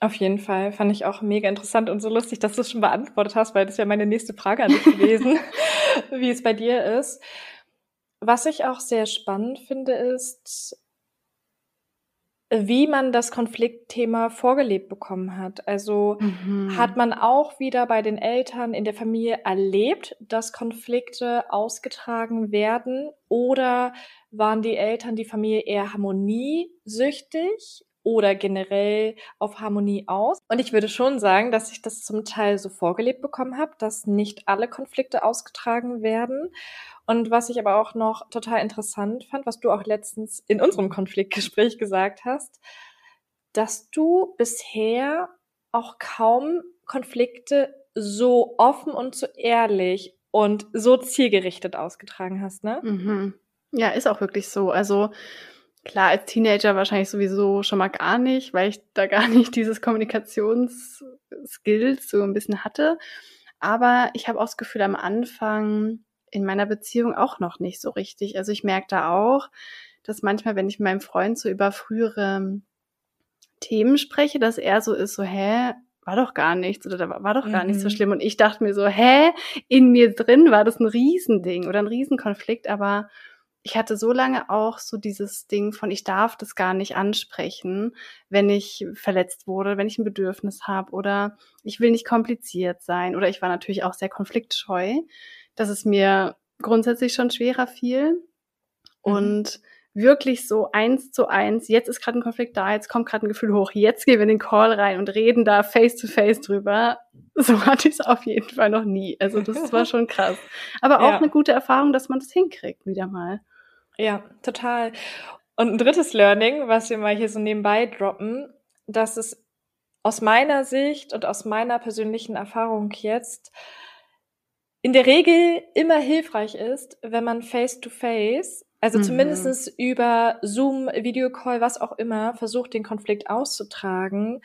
Auf jeden Fall. Fand ich auch mega interessant und so lustig, dass du es schon beantwortet hast, weil das ja meine nächste Frage an dich gewesen, wie es bei dir ist. Was ich auch sehr spannend finde, ist, wie man das Konfliktthema vorgelebt bekommen hat. Also mhm. hat man auch wieder bei den Eltern in der Familie erlebt, dass Konflikte ausgetragen werden oder waren die Eltern, die Familie eher harmoniesüchtig oder generell auf Harmonie aus. Und ich würde schon sagen, dass ich das zum Teil so vorgelebt bekommen habe, dass nicht alle Konflikte ausgetragen werden. Und was ich aber auch noch total interessant fand, was du auch letztens in unserem Konfliktgespräch gesagt hast, dass du bisher auch kaum Konflikte so offen und so ehrlich und so zielgerichtet ausgetragen hast, ne? Mhm. Ja, ist auch wirklich so. Also Klar, als Teenager wahrscheinlich sowieso schon mal gar nicht, weil ich da gar nicht dieses Kommunikationsskills so ein bisschen hatte. Aber ich habe auch das Gefühl, am Anfang in meiner Beziehung auch noch nicht so richtig. Also ich merke da auch, dass manchmal, wenn ich mit meinem Freund so über frühere Themen spreche, dass er so ist, so, hä, war doch gar nichts oder da war doch gar mhm. nicht so schlimm. Und ich dachte mir so, hä, in mir drin war das ein Riesending oder ein Riesenkonflikt, aber ich hatte so lange auch so dieses Ding von, ich darf das gar nicht ansprechen, wenn ich verletzt wurde, wenn ich ein Bedürfnis habe oder ich will nicht kompliziert sein oder ich war natürlich auch sehr konfliktscheu, dass es mir grundsätzlich schon schwerer fiel. Mhm. Und wirklich so eins zu eins, jetzt ist gerade ein Konflikt da, jetzt kommt gerade ein Gefühl hoch, jetzt gehen wir in den Call rein und reden da face to face drüber. So hatte ich es auf jeden Fall noch nie. Also das war schon krass. Aber auch ja. eine gute Erfahrung, dass man das hinkriegt, wieder mal. Ja, total. Und ein drittes Learning, was wir mal hier so nebenbei droppen, dass es aus meiner Sicht und aus meiner persönlichen Erfahrung jetzt in der Regel immer hilfreich ist, wenn man face to face also mhm. zumindest über Zoom, Videocall, was auch immer, versucht den Konflikt auszutragen,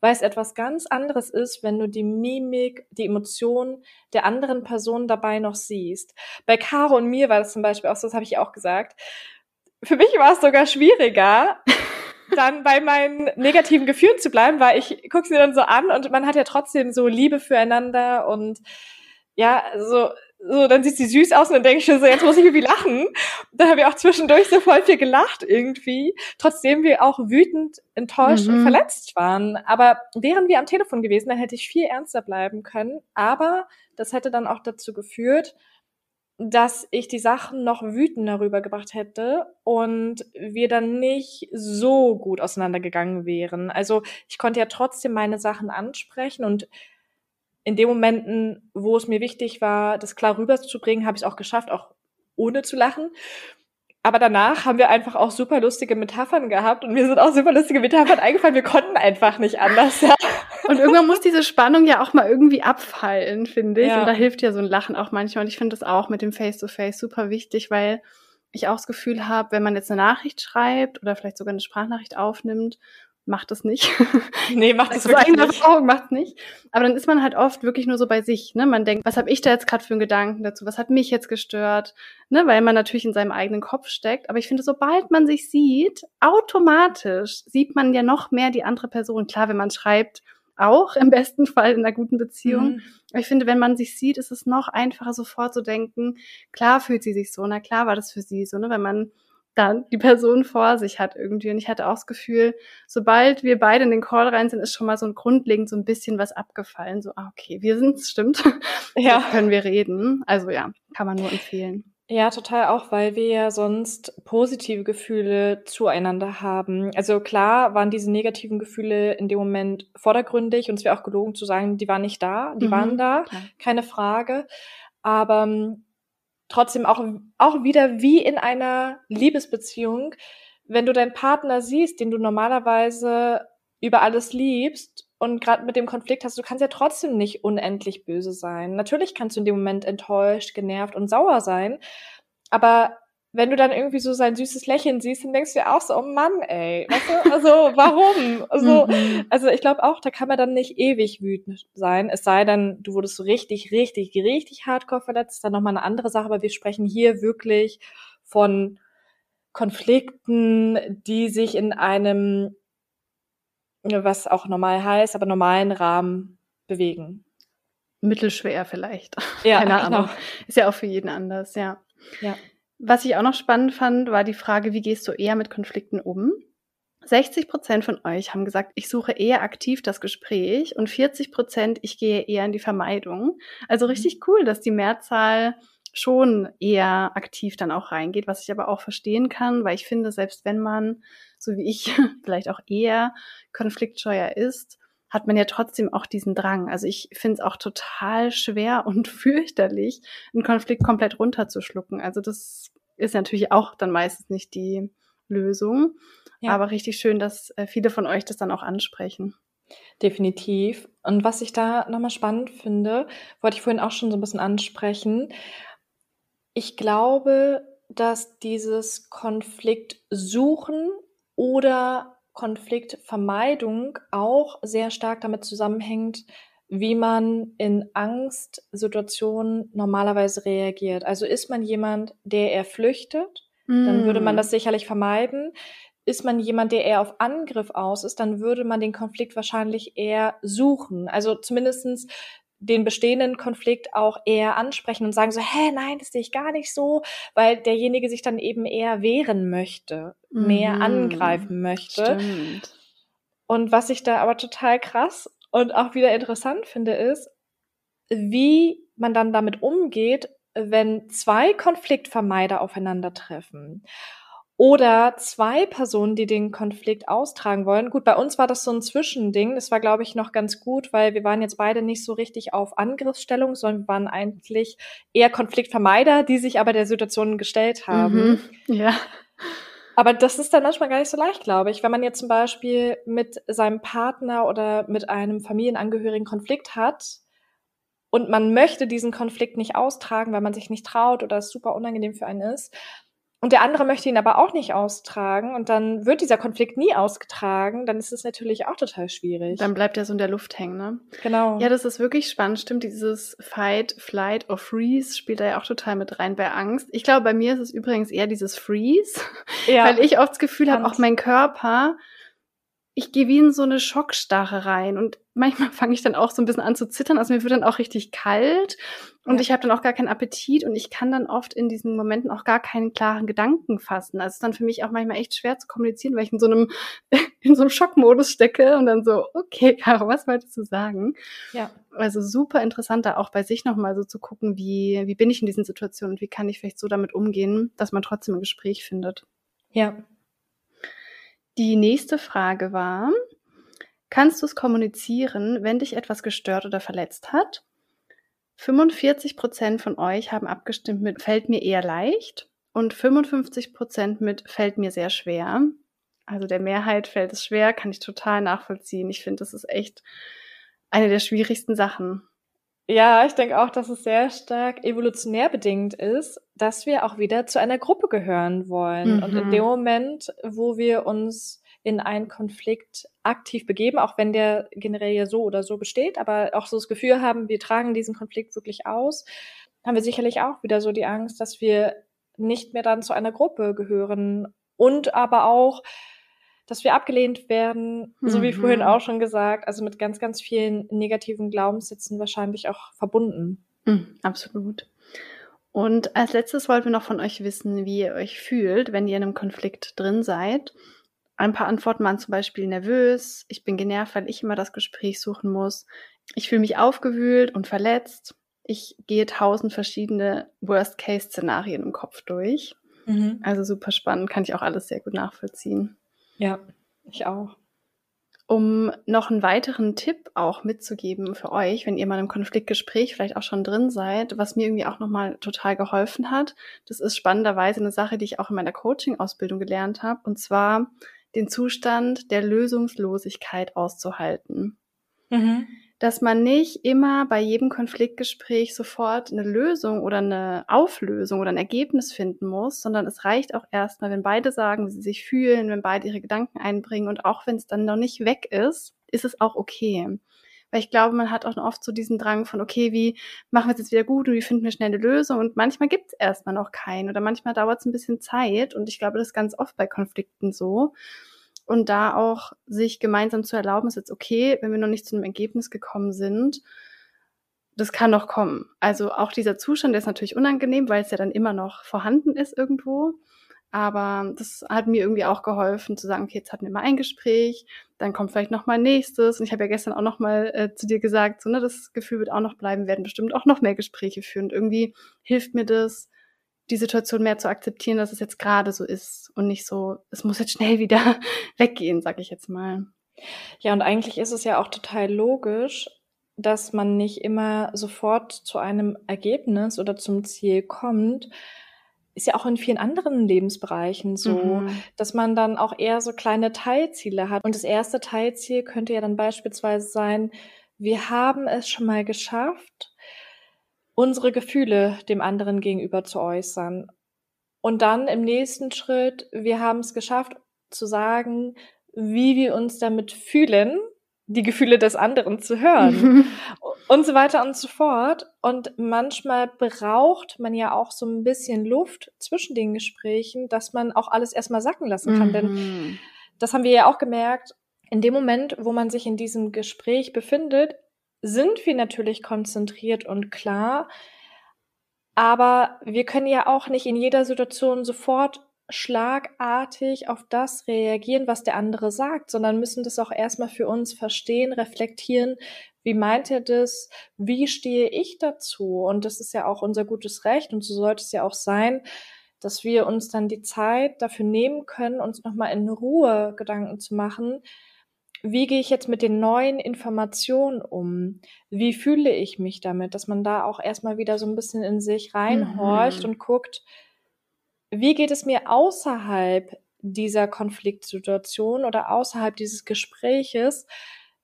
weil es etwas ganz anderes ist, wenn du die Mimik, die Emotion der anderen Person dabei noch siehst. Bei Caro und mir war das zum Beispiel auch so, das habe ich auch gesagt. Für mich war es sogar schwieriger, dann bei meinen negativen Gefühlen zu bleiben, weil ich gucke sie dann so an und man hat ja trotzdem so Liebe füreinander und ja, so so, dann sieht sie süß aus und dann denke ich schon so, jetzt muss ich irgendwie lachen. Da haben wir auch zwischendurch so voll viel gelacht irgendwie, trotzdem wir auch wütend, enttäuscht mhm. und verletzt waren. Aber wären wir am Telefon gewesen, dann hätte ich viel ernster bleiben können. Aber das hätte dann auch dazu geführt, dass ich die Sachen noch wütender rübergebracht hätte und wir dann nicht so gut auseinandergegangen wären. Also ich konnte ja trotzdem meine Sachen ansprechen und in den Momenten, wo es mir wichtig war, das klar rüberzubringen, habe ich es auch geschafft, auch ohne zu lachen. Aber danach haben wir einfach auch super lustige Metaphern gehabt und mir sind auch super lustige Metaphern eingefallen. Wir konnten einfach nicht anders. Ja. Und irgendwann muss diese Spannung ja auch mal irgendwie abfallen, finde ich. Ja. Und da hilft ja so ein Lachen auch manchmal. Und ich finde das auch mit dem Face-to-Face -face super wichtig, weil ich auch das Gefühl habe, wenn man jetzt eine Nachricht schreibt oder vielleicht sogar eine Sprachnachricht aufnimmt macht es nicht. Nee, macht es wirklich nicht. Erfahrung macht nicht. Aber dann ist man halt oft wirklich nur so bei sich. Ne? Man denkt, was habe ich da jetzt gerade für einen Gedanken dazu? Was hat mich jetzt gestört? Ne? Weil man natürlich in seinem eigenen Kopf steckt. Aber ich finde, sobald man sich sieht, automatisch sieht man ja noch mehr die andere Person. Klar, wenn man schreibt, auch im besten Fall in einer guten Beziehung. Mhm. Aber ich finde, wenn man sich sieht, ist es noch einfacher, sofort zu denken, klar fühlt sie sich so, na klar war das für sie so, ne? Wenn man dann die Person vor sich hat irgendwie. Und ich hatte auch das Gefühl, sobald wir beide in den Call rein sind, ist schon mal so ein grundlegend so ein bisschen was abgefallen. So, ah, okay, wir sind's, stimmt. Ja. So können wir reden. Also ja, kann man nur empfehlen. Ja, total auch, weil wir ja sonst positive Gefühle zueinander haben. Also klar waren diese negativen Gefühle in dem Moment vordergründig und es wäre auch gelogen zu sagen, die waren nicht da, die mhm, waren da, klar. keine Frage. Aber trotzdem auch, auch wieder wie in einer Liebesbeziehung, wenn du deinen Partner siehst, den du normalerweise über alles liebst und gerade mit dem Konflikt hast, du kannst ja trotzdem nicht unendlich böse sein. Natürlich kannst du in dem Moment enttäuscht, genervt und sauer sein, aber wenn du dann irgendwie so sein süßes Lächeln siehst, dann denkst du dir auch so, oh Mann, ey, weißt du, also warum? Also, mhm. also ich glaube auch, da kann man dann nicht ewig wütend sein, es sei denn, du wurdest so richtig, richtig, richtig hardcore verletzt, ist dann nochmal eine andere Sache, aber wir sprechen hier wirklich von Konflikten, die sich in einem, was auch normal heißt, aber normalen Rahmen bewegen. Mittelschwer vielleicht. Ja, Keine genau. Ahnung. Ist ja auch für jeden anders, ja. Ja. Was ich auch noch spannend fand, war die Frage, wie gehst du eher mit Konflikten um? 60 Prozent von euch haben gesagt, ich suche eher aktiv das Gespräch und 40 Prozent, ich gehe eher in die Vermeidung. Also mhm. richtig cool, dass die Mehrzahl schon eher aktiv dann auch reingeht, was ich aber auch verstehen kann, weil ich finde, selbst wenn man, so wie ich, vielleicht auch eher konfliktscheuer ist, hat man ja trotzdem auch diesen Drang. Also ich finde es auch total schwer und fürchterlich, einen Konflikt komplett runterzuschlucken. Also das ist natürlich auch dann meistens nicht die Lösung. Ja. Aber richtig schön, dass äh, viele von euch das dann auch ansprechen. Definitiv. Und was ich da nochmal spannend finde, wollte ich vorhin auch schon so ein bisschen ansprechen. Ich glaube, dass dieses Konflikt suchen oder Konfliktvermeidung auch sehr stark damit zusammenhängt, wie man in Angstsituationen normalerweise reagiert. Also ist man jemand, der eher flüchtet, mm. dann würde man das sicherlich vermeiden. Ist man jemand, der eher auf Angriff aus ist, dann würde man den Konflikt wahrscheinlich eher suchen. Also zumindestens den bestehenden Konflikt auch eher ansprechen und sagen so, hä, nein, das sehe ich gar nicht so, weil derjenige sich dann eben eher wehren möchte, mhm. mehr angreifen möchte. Stimmt. Und was ich da aber total krass und auch wieder interessant finde, ist, wie man dann damit umgeht, wenn zwei Konfliktvermeider aufeinandertreffen oder zwei Personen, die den Konflikt austragen wollen. Gut, bei uns war das so ein Zwischending. Das war, glaube ich, noch ganz gut, weil wir waren jetzt beide nicht so richtig auf Angriffsstellung, sondern wir waren eigentlich eher Konfliktvermeider, die sich aber der Situation gestellt haben. Mhm, ja. Aber das ist dann manchmal gar nicht so leicht, glaube ich. Wenn man jetzt zum Beispiel mit seinem Partner oder mit einem Familienangehörigen Konflikt hat, und man möchte diesen Konflikt nicht austragen, weil man sich nicht traut oder es super unangenehm für einen ist. Und der andere möchte ihn aber auch nicht austragen und dann wird dieser Konflikt nie ausgetragen, dann ist es natürlich auch total schwierig. Dann bleibt er so in der Luft hängen, ne? Genau. Ja, das ist wirklich spannend. Stimmt, dieses Fight, Flight or Freeze spielt da ja auch total mit rein bei Angst. Ich glaube, bei mir ist es übrigens eher dieses Freeze, ja. weil ich oft das Gefühl habe, auch mein Körper ich gehe wie in so eine Schockstarre rein und manchmal fange ich dann auch so ein bisschen an zu zittern. Also mir wird dann auch richtig kalt und ja. ich habe dann auch gar keinen Appetit und ich kann dann oft in diesen Momenten auch gar keinen klaren Gedanken fassen. Also es ist dann für mich auch manchmal echt schwer zu kommunizieren, weil ich in so einem in so einem Schockmodus stecke und dann so, okay, Caro, was wolltest du sagen? Ja. Also super interessant da auch bei sich nochmal so zu gucken, wie, wie bin ich in diesen Situationen und wie kann ich vielleicht so damit umgehen, dass man trotzdem ein Gespräch findet. Ja, die nächste Frage war, kannst du es kommunizieren, wenn dich etwas gestört oder verletzt hat? 45 Prozent von euch haben abgestimmt mit fällt mir eher leicht und 55 Prozent mit fällt mir sehr schwer. Also der Mehrheit fällt es schwer, kann ich total nachvollziehen. Ich finde, das ist echt eine der schwierigsten Sachen. Ja, ich denke auch, dass es sehr stark evolutionär bedingt ist, dass wir auch wieder zu einer Gruppe gehören wollen. Mhm. Und in dem mhm. Moment, wo wir uns in einen Konflikt aktiv begeben, auch wenn der generell ja so oder so besteht, aber auch so das Gefühl haben, wir tragen diesen Konflikt wirklich aus, haben wir sicherlich auch wieder so die Angst, dass wir nicht mehr dann zu einer Gruppe gehören und aber auch dass wir abgelehnt werden, mhm. so wie vorhin mhm. auch schon gesagt, also mit ganz, ganz vielen negativen Glaubenssätzen wahrscheinlich auch verbunden. Mhm, absolut. Und als letztes wollten wir noch von euch wissen, wie ihr euch fühlt, wenn ihr in einem Konflikt drin seid. Ein paar Antworten waren zum Beispiel nervös, ich bin genervt, weil ich immer das Gespräch suchen muss, ich fühle mich aufgewühlt und verletzt, ich gehe tausend verschiedene Worst-Case-Szenarien im Kopf durch. Mhm. Also super spannend, kann ich auch alles sehr gut nachvollziehen. Ja, ich auch. Um noch einen weiteren Tipp auch mitzugeben für euch, wenn ihr mal im Konfliktgespräch vielleicht auch schon drin seid, was mir irgendwie auch nochmal total geholfen hat. Das ist spannenderweise eine Sache, die ich auch in meiner Coaching-Ausbildung gelernt habe, und zwar den Zustand der Lösungslosigkeit auszuhalten. Mhm dass man nicht immer bei jedem Konfliktgespräch sofort eine Lösung oder eine Auflösung oder ein Ergebnis finden muss, sondern es reicht auch erstmal, wenn beide sagen, wie sie sich fühlen, wenn beide ihre Gedanken einbringen und auch wenn es dann noch nicht weg ist, ist es auch okay. Weil ich glaube, man hat auch oft so diesen Drang von, okay, wie machen wir es jetzt wieder gut und wie finden wir schnell eine Lösung? Und manchmal gibt es erstmal noch keinen oder manchmal dauert es ein bisschen Zeit. Und ich glaube, das ist ganz oft bei Konflikten so und da auch sich gemeinsam zu erlauben, ist jetzt okay, wenn wir noch nicht zu einem Ergebnis gekommen sind. Das kann noch kommen. Also auch dieser Zustand, der ist natürlich unangenehm, weil es ja dann immer noch vorhanden ist irgendwo. Aber das hat mir irgendwie auch geholfen zu sagen, okay, jetzt hatten wir mal ein Gespräch, dann kommt vielleicht noch mal nächstes. Und ich habe ja gestern auch noch mal äh, zu dir gesagt, so ne, das Gefühl wird auch noch bleiben, werden bestimmt auch noch mehr Gespräche führen. Und irgendwie hilft mir das, die Situation mehr zu akzeptieren, dass es jetzt gerade so ist und nicht so, es muss jetzt schnell wieder weggehen, sag ich jetzt mal. Ja, und eigentlich ist es ja auch total logisch, dass man nicht immer sofort zu einem Ergebnis oder zum Ziel kommt. Ist ja auch in vielen anderen Lebensbereichen so, mhm. dass man dann auch eher so kleine Teilziele hat. Und das erste Teilziel könnte ja dann beispielsweise sein, wir haben es schon mal geschafft, unsere Gefühle dem anderen gegenüber zu äußern. Und dann im nächsten Schritt, wir haben es geschafft zu sagen, wie wir uns damit fühlen, die Gefühle des anderen zu hören und so weiter und so fort. Und manchmal braucht man ja auch so ein bisschen Luft zwischen den Gesprächen, dass man auch alles erstmal sacken lassen kann. Mhm. Denn das haben wir ja auch gemerkt, in dem Moment, wo man sich in diesem Gespräch befindet, sind wir natürlich konzentriert und klar, aber wir können ja auch nicht in jeder Situation sofort schlagartig auf das reagieren, was der andere sagt, sondern müssen das auch erstmal für uns verstehen, reflektieren, wie meint er das, wie stehe ich dazu? Und das ist ja auch unser gutes Recht und so sollte es ja auch sein, dass wir uns dann die Zeit dafür nehmen können, uns nochmal in Ruhe Gedanken zu machen, wie gehe ich jetzt mit den neuen Informationen um? Wie fühle ich mich damit? Dass man da auch erstmal wieder so ein bisschen in sich reinhorcht mhm. und guckt, wie geht es mir außerhalb dieser Konfliktsituation oder außerhalb dieses Gespräches,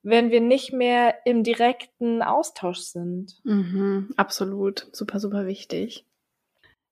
wenn wir nicht mehr im direkten Austausch sind? Mhm, absolut, super, super wichtig.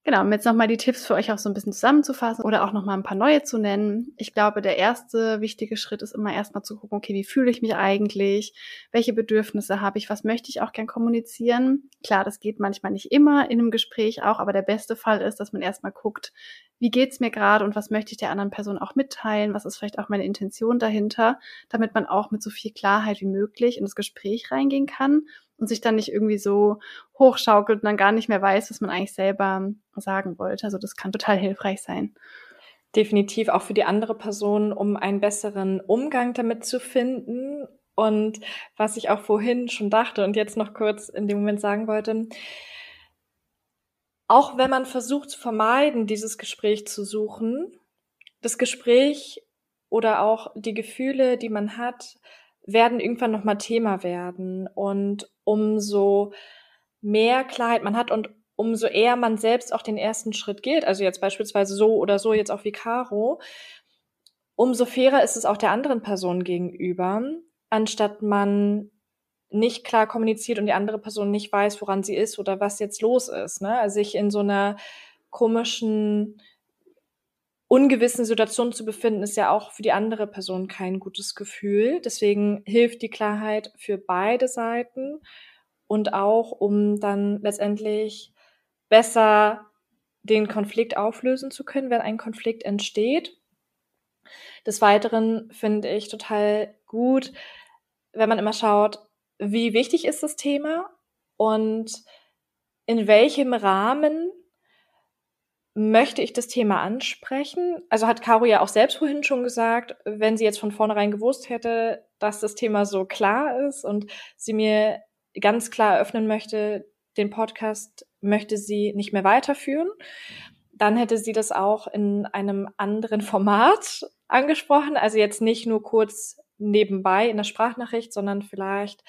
Genau, um jetzt nochmal die Tipps für euch auch so ein bisschen zusammenzufassen oder auch nochmal ein paar neue zu nennen. Ich glaube, der erste wichtige Schritt ist immer erstmal zu gucken, okay, wie fühle ich mich eigentlich? Welche Bedürfnisse habe ich? Was möchte ich auch gern kommunizieren? Klar, das geht manchmal nicht immer in einem Gespräch auch, aber der beste Fall ist, dass man erstmal guckt, wie geht's mir gerade und was möchte ich der anderen Person auch mitteilen? Was ist vielleicht auch meine Intention dahinter? Damit man auch mit so viel Klarheit wie möglich in das Gespräch reingehen kann und sich dann nicht irgendwie so hochschaukelt und dann gar nicht mehr weiß, was man eigentlich selber sagen wollte. Also das kann total hilfreich sein. Definitiv auch für die andere Person, um einen besseren Umgang damit zu finden. Und was ich auch vorhin schon dachte und jetzt noch kurz in dem Moment sagen wollte, auch wenn man versucht zu vermeiden, dieses Gespräch zu suchen, das Gespräch oder auch die Gefühle, die man hat, werden irgendwann nochmal Thema werden. Und umso mehr Klarheit man hat und umso eher man selbst auch den ersten Schritt geht, also jetzt beispielsweise so oder so, jetzt auch wie Caro, umso fairer ist es auch der anderen Person gegenüber, anstatt man nicht klar kommuniziert und die andere Person nicht weiß, woran sie ist oder was jetzt los ist. Ne? Also sich in so einer komischen ungewissen Situation zu befinden, ist ja auch für die andere Person kein gutes Gefühl. Deswegen hilft die Klarheit für beide Seiten und auch, um dann letztendlich besser den Konflikt auflösen zu können, wenn ein Konflikt entsteht. Des Weiteren finde ich total gut, wenn man immer schaut, wie wichtig ist das Thema und in welchem Rahmen möchte ich das Thema ansprechen. Also hat Caro ja auch selbst vorhin schon gesagt, wenn sie jetzt von vornherein gewusst hätte, dass das Thema so klar ist und sie mir ganz klar eröffnen möchte, den Podcast möchte sie nicht mehr weiterführen, dann hätte sie das auch in einem anderen Format angesprochen. Also jetzt nicht nur kurz nebenbei in der Sprachnachricht, sondern vielleicht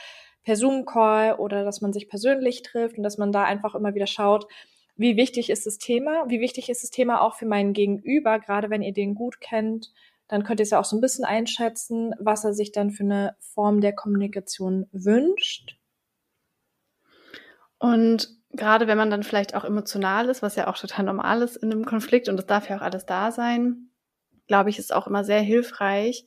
per Zoom-Call oder dass man sich persönlich trifft und dass man da einfach immer wieder schaut, wie wichtig ist das Thema, wie wichtig ist das Thema auch für meinen Gegenüber, gerade wenn ihr den gut kennt, dann könnt ihr es ja auch so ein bisschen einschätzen, was er sich dann für eine Form der Kommunikation wünscht. Und gerade wenn man dann vielleicht auch emotional ist, was ja auch total normal ist in einem Konflikt und das darf ja auch alles da sein, glaube ich, ist auch immer sehr hilfreich,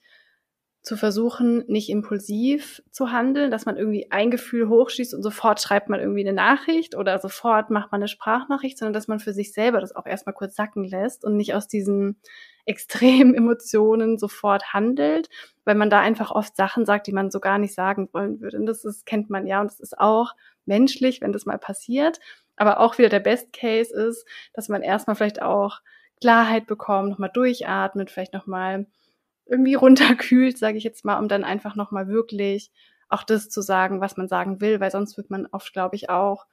zu versuchen, nicht impulsiv zu handeln, dass man irgendwie ein Gefühl hochschießt und sofort schreibt man irgendwie eine Nachricht oder sofort macht man eine Sprachnachricht, sondern dass man für sich selber das auch erstmal kurz sacken lässt und nicht aus diesen extremen Emotionen sofort handelt, weil man da einfach oft Sachen sagt, die man so gar nicht sagen wollen würde. Und das ist, kennt man ja und das ist auch menschlich, wenn das mal passiert. Aber auch wieder der Best Case ist, dass man erstmal vielleicht auch Klarheit bekommt, nochmal durchatmet, vielleicht nochmal irgendwie runterkühlt, sage ich jetzt mal, um dann einfach nochmal wirklich auch das zu sagen, was man sagen will, weil sonst wird man oft, glaube ich, auch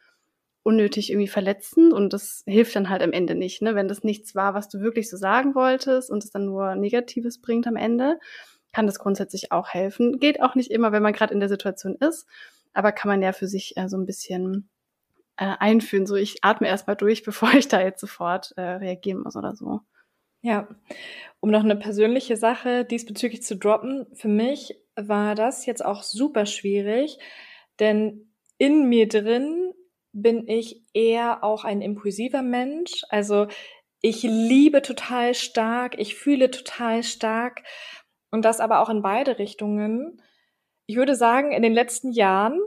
unnötig irgendwie verletzend und das hilft dann halt am Ende nicht, ne? Wenn das nichts war, was du wirklich so sagen wolltest und es dann nur Negatives bringt am Ende, kann das grundsätzlich auch helfen. Geht auch nicht immer, wenn man gerade in der Situation ist, aber kann man ja für sich äh, so ein bisschen äh, einführen. So, ich atme erstmal durch, bevor ich da jetzt sofort äh, reagieren muss oder so. Ja, um noch eine persönliche Sache diesbezüglich zu droppen, für mich war das jetzt auch super schwierig, denn in mir drin bin ich eher auch ein impulsiver Mensch. Also ich liebe total stark, ich fühle total stark und das aber auch in beide Richtungen. Ich würde sagen, in den letzten Jahren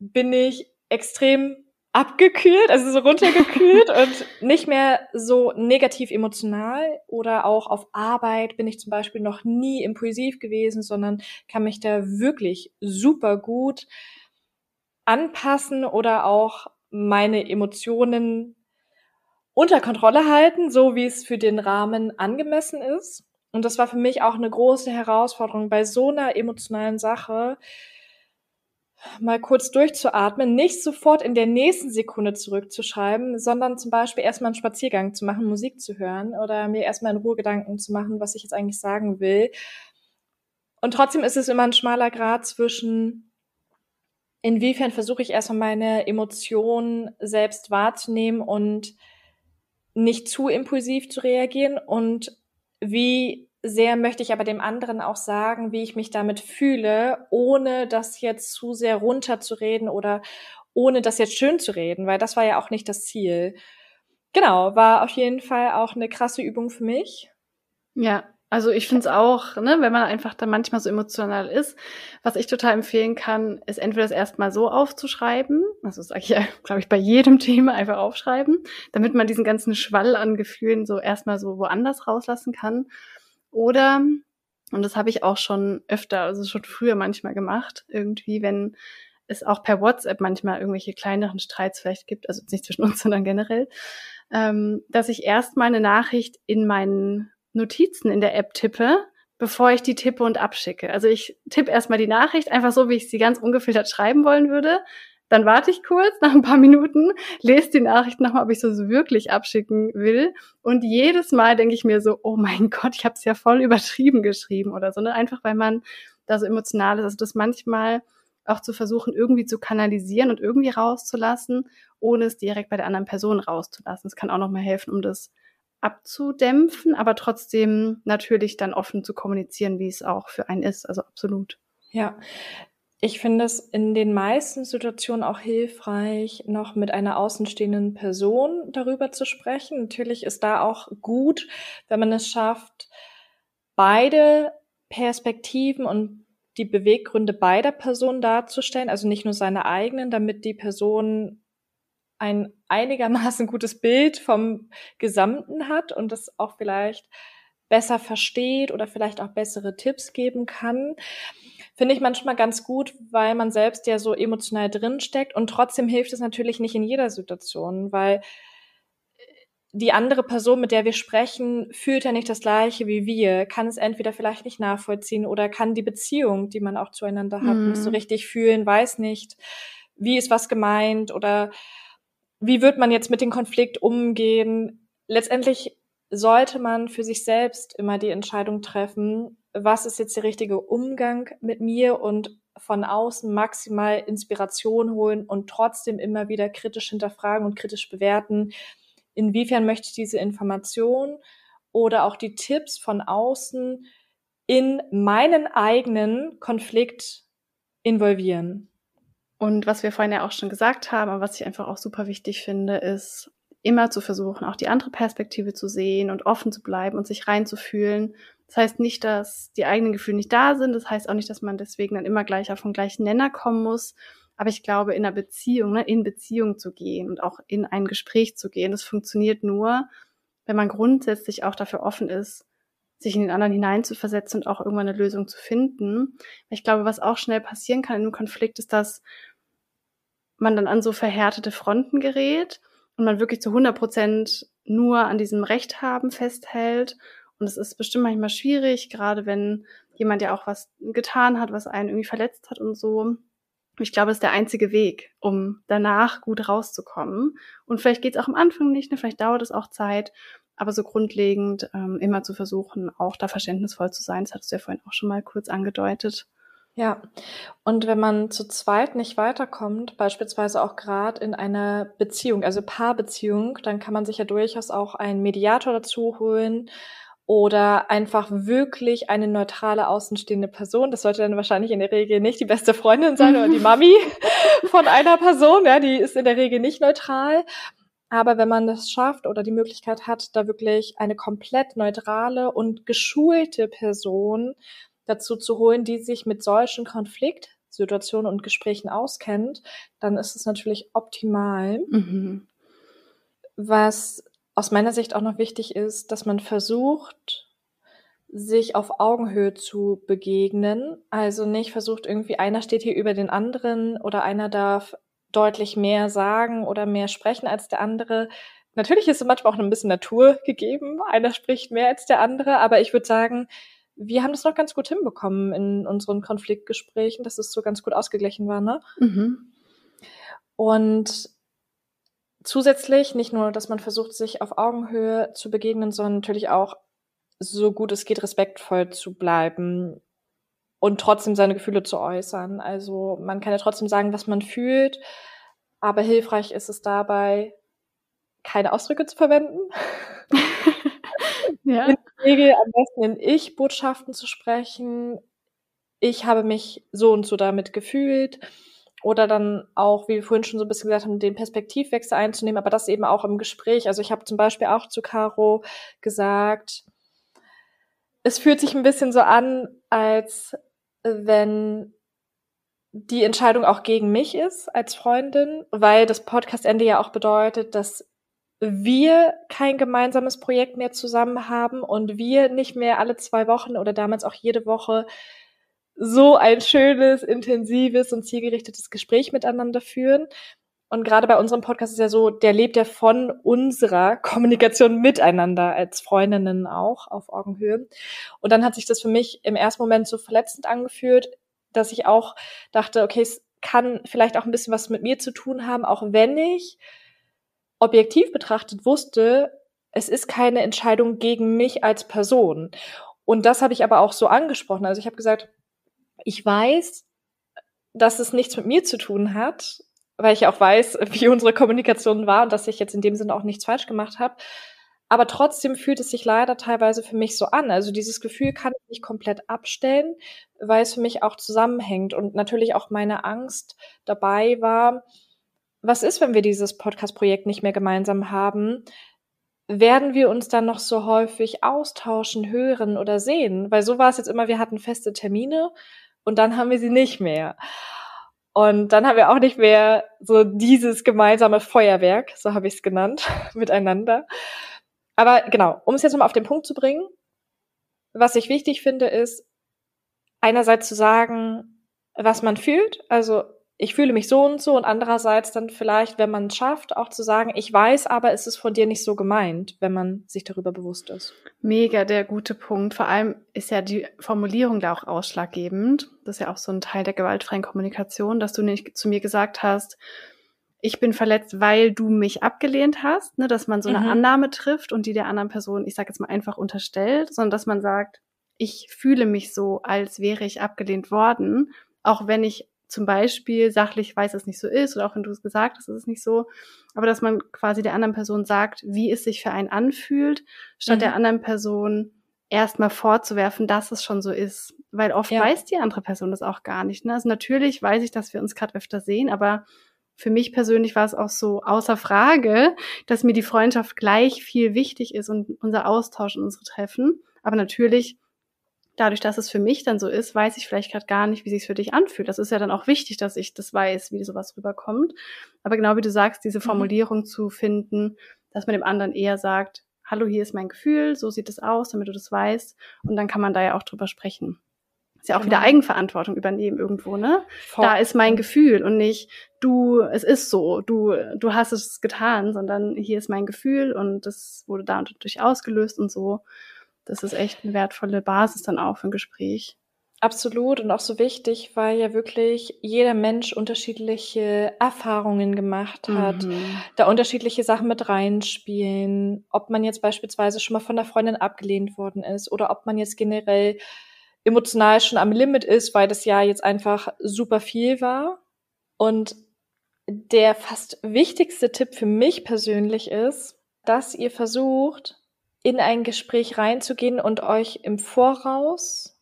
bin ich extrem abgekühlt, also so runtergekühlt und nicht mehr so negativ emotional oder auch auf Arbeit bin ich zum Beispiel noch nie impulsiv gewesen, sondern kann mich da wirklich super gut anpassen oder auch meine Emotionen unter Kontrolle halten, so wie es für den Rahmen angemessen ist. Und das war für mich auch eine große Herausforderung bei so einer emotionalen Sache, mal kurz durchzuatmen, nicht sofort in der nächsten Sekunde zurückzuschreiben, sondern zum Beispiel erstmal einen Spaziergang zu machen, Musik zu hören oder mir erstmal in Ruhe Gedanken zu machen, was ich jetzt eigentlich sagen will. Und trotzdem ist es immer ein schmaler Grad zwischen, inwiefern versuche ich erstmal meine Emotionen selbst wahrzunehmen und nicht zu impulsiv zu reagieren und wie sehr möchte ich aber dem anderen auch sagen, wie ich mich damit fühle, ohne das jetzt zu sehr runterzureden oder ohne das jetzt schön zu reden, weil das war ja auch nicht das Ziel. Genau, war auf jeden Fall auch eine krasse Übung für mich. Ja, also ich finde es auch, ne, wenn man einfach da manchmal so emotional ist, was ich total empfehlen kann, ist entweder das erstmal so aufzuschreiben, also sage ich ja, glaube ich, bei jedem Thema einfach aufschreiben, damit man diesen ganzen Schwall an Gefühlen so erstmal so woanders rauslassen kann. Oder, und das habe ich auch schon öfter, also schon früher manchmal gemacht, irgendwie, wenn es auch per WhatsApp manchmal irgendwelche kleineren Streits vielleicht gibt, also nicht zwischen uns, sondern generell, ähm, dass ich erstmal eine Nachricht in meinen Notizen in der App tippe, bevor ich die tippe und abschicke. Also ich tippe erstmal die Nachricht, einfach so, wie ich sie ganz ungefiltert schreiben wollen würde, dann warte ich kurz, nach ein paar Minuten, lese die Nachricht nochmal, ob ich so wirklich abschicken will. Und jedes Mal denke ich mir so, oh mein Gott, ich habe es ja voll übertrieben geschrieben oder so. Ne? Einfach weil man da so emotional ist. Also das manchmal auch zu versuchen, irgendwie zu kanalisieren und irgendwie rauszulassen, ohne es direkt bei der anderen Person rauszulassen. Das kann auch nochmal helfen, um das abzudämpfen, aber trotzdem natürlich dann offen zu kommunizieren, wie es auch für einen ist. Also absolut. Ja, ich finde es in den meisten Situationen auch hilfreich, noch mit einer außenstehenden Person darüber zu sprechen. Natürlich ist da auch gut, wenn man es schafft, beide Perspektiven und die Beweggründe beider Personen darzustellen, also nicht nur seine eigenen, damit die Person ein einigermaßen gutes Bild vom Gesamten hat und das auch vielleicht besser versteht oder vielleicht auch bessere Tipps geben kann finde ich manchmal ganz gut, weil man selbst ja so emotional drinsteckt und trotzdem hilft es natürlich nicht in jeder Situation, weil die andere Person, mit der wir sprechen, fühlt ja nicht das Gleiche wie wir, kann es entweder vielleicht nicht nachvollziehen oder kann die Beziehung, die man auch zueinander hat, mhm. nicht so mhm. richtig fühlen, weiß nicht, wie ist was gemeint oder wie wird man jetzt mit dem Konflikt umgehen. Letztendlich sollte man für sich selbst immer die Entscheidung treffen, was ist jetzt der richtige Umgang mit mir und von außen maximal Inspiration holen und trotzdem immer wieder kritisch hinterfragen und kritisch bewerten, inwiefern möchte ich diese Information oder auch die Tipps von außen in meinen eigenen Konflikt involvieren. Und was wir vorhin ja auch schon gesagt haben, aber was ich einfach auch super wichtig finde, ist immer zu versuchen, auch die andere Perspektive zu sehen und offen zu bleiben und sich reinzufühlen das heißt nicht, dass die eigenen Gefühle nicht da sind. Das heißt auch nicht, dass man deswegen dann immer gleich auf den gleichen Nenner kommen muss. Aber ich glaube, in einer Beziehung, ne, in Beziehung zu gehen und auch in ein Gespräch zu gehen, das funktioniert nur, wenn man grundsätzlich auch dafür offen ist, sich in den anderen hineinzuversetzen und auch irgendwann eine Lösung zu finden. Ich glaube, was auch schnell passieren kann in einem Konflikt, ist, dass man dann an so verhärtete Fronten gerät und man wirklich zu 100 Prozent nur an diesem Recht haben festhält und es ist bestimmt manchmal schwierig, gerade wenn jemand ja auch was getan hat, was einen irgendwie verletzt hat und so. Ich glaube, es ist der einzige Weg, um danach gut rauszukommen. Und vielleicht geht es auch am Anfang nicht, ne? vielleicht dauert es auch Zeit, aber so grundlegend ähm, immer zu versuchen, auch da verständnisvoll zu sein. Das hattest du ja vorhin auch schon mal kurz angedeutet. Ja, und wenn man zu zweit nicht weiterkommt, beispielsweise auch gerade in einer Beziehung, also Paarbeziehung, dann kann man sich ja durchaus auch einen Mediator dazu holen oder einfach wirklich eine neutrale außenstehende Person. Das sollte dann wahrscheinlich in der Regel nicht die beste Freundin sein oder die Mami von einer Person. Ja, die ist in der Regel nicht neutral. Aber wenn man das schafft oder die Möglichkeit hat, da wirklich eine komplett neutrale und geschulte Person dazu zu holen, die sich mit solchen Konfliktsituationen und Gesprächen auskennt, dann ist es natürlich optimal. Mhm. Was aus meiner Sicht auch noch wichtig ist, dass man versucht, sich auf Augenhöhe zu begegnen. Also nicht versucht irgendwie, einer steht hier über den anderen oder einer darf deutlich mehr sagen oder mehr sprechen als der andere. Natürlich ist es manchmal auch ein bisschen Natur gegeben. Einer spricht mehr als der andere, aber ich würde sagen, wir haben das noch ganz gut hinbekommen in unseren Konfliktgesprächen, dass es so ganz gut ausgeglichen war, ne? Mhm. Und zusätzlich nicht nur, dass man versucht, sich auf Augenhöhe zu begegnen, sondern natürlich auch so gut es geht respektvoll zu bleiben und trotzdem seine Gefühle zu äußern. Also man kann ja trotzdem sagen, was man fühlt, aber hilfreich ist es dabei, keine Ausdrücke zu verwenden. ja. In der Regel am besten in Ich-Botschaften zu sprechen. Ich habe mich so und so damit gefühlt. Oder dann auch, wie wir vorhin schon so ein bisschen gesagt haben, den Perspektivwechsel einzunehmen, aber das eben auch im Gespräch. Also ich habe zum Beispiel auch zu Caro gesagt, es fühlt sich ein bisschen so an, als wenn die Entscheidung auch gegen mich ist als Freundin, weil das Podcastende ja auch bedeutet, dass wir kein gemeinsames Projekt mehr zusammen haben und wir nicht mehr alle zwei Wochen oder damals auch jede Woche so ein schönes, intensives und zielgerichtetes Gespräch miteinander führen. Und gerade bei unserem Podcast ist ja so, der lebt ja von unserer Kommunikation miteinander als Freundinnen auch auf Augenhöhe. Und dann hat sich das für mich im ersten Moment so verletzend angefühlt, dass ich auch dachte, okay, es kann vielleicht auch ein bisschen was mit mir zu tun haben, auch wenn ich objektiv betrachtet wusste, es ist keine Entscheidung gegen mich als Person. Und das habe ich aber auch so angesprochen. Also ich habe gesagt, ich weiß, dass es nichts mit mir zu tun hat, weil ich auch weiß, wie unsere Kommunikation war und dass ich jetzt in dem Sinne auch nichts falsch gemacht habe. Aber trotzdem fühlt es sich leider teilweise für mich so an. Also dieses Gefühl kann ich nicht komplett abstellen, weil es für mich auch zusammenhängt und natürlich auch meine Angst dabei war, was ist, wenn wir dieses Podcast-Projekt nicht mehr gemeinsam haben? Werden wir uns dann noch so häufig austauschen, hören oder sehen? Weil so war es jetzt immer, wir hatten feste Termine und dann haben wir sie nicht mehr. Und dann haben wir auch nicht mehr so dieses gemeinsame Feuerwerk, so habe ich es genannt, miteinander. Aber genau, um es jetzt nochmal auf den Punkt zu bringen, was ich wichtig finde, ist einerseits zu sagen, was man fühlt. Also ich fühle mich so und so und andererseits dann vielleicht, wenn man es schafft, auch zu sagen, ich weiß, aber es ist von dir nicht so gemeint, wenn man sich darüber bewusst ist. Mega der gute Punkt. Vor allem ist ja die Formulierung da auch ausschlaggebend. Das ist ja auch so ein Teil der gewaltfreien Kommunikation, dass du nicht zu mir gesagt hast, ich bin verletzt, weil du mich abgelehnt hast, ne, dass man so eine mhm. Annahme trifft und die der anderen Person, ich sage jetzt mal einfach unterstellt, sondern dass man sagt, ich fühle mich so, als wäre ich abgelehnt worden, auch wenn ich zum Beispiel sachlich weiß, dass es nicht so ist, oder auch wenn du es gesagt hast, ist es nicht so, aber dass man quasi der anderen Person sagt, wie es sich für einen anfühlt, statt mhm. der anderen Person erstmal vorzuwerfen, dass es schon so ist. Weil oft ja. weiß die andere Person das auch gar nicht. Ne? Also natürlich weiß ich, dass wir uns gerade öfter sehen, aber für mich persönlich war es auch so außer Frage, dass mir die Freundschaft gleich viel wichtig ist und unser Austausch und unsere Treffen. Aber natürlich dadurch, dass es für mich dann so ist, weiß ich vielleicht gerade gar nicht, wie sich für dich anfühlt. Das ist ja dann auch wichtig, dass ich das weiß, wie sowas rüberkommt. Aber genau wie du sagst, diese mhm. Formulierung mhm. zu finden, dass man dem anderen eher sagt, hallo, hier ist mein Gefühl, so sieht es aus, damit du das weißt. Und dann kann man da ja auch drüber sprechen. Ist ja auch genau. wieder Eigenverantwortung übernehmen irgendwo, ne? Voll. Da ist mein Gefühl und nicht du, es ist so, du, du hast es getan, sondern hier ist mein Gefühl und das wurde da und dadurch ausgelöst und so das ist echt eine wertvolle Basis dann auch für ein Gespräch. Absolut und auch so wichtig, weil ja wirklich jeder Mensch unterschiedliche Erfahrungen gemacht hat, mhm. da unterschiedliche Sachen mit reinspielen, ob man jetzt beispielsweise schon mal von der Freundin abgelehnt worden ist oder ob man jetzt generell emotional schon am Limit ist, weil das ja jetzt einfach super viel war. Und der fast wichtigste Tipp für mich persönlich ist, dass ihr versucht, in ein Gespräch reinzugehen und euch im Voraus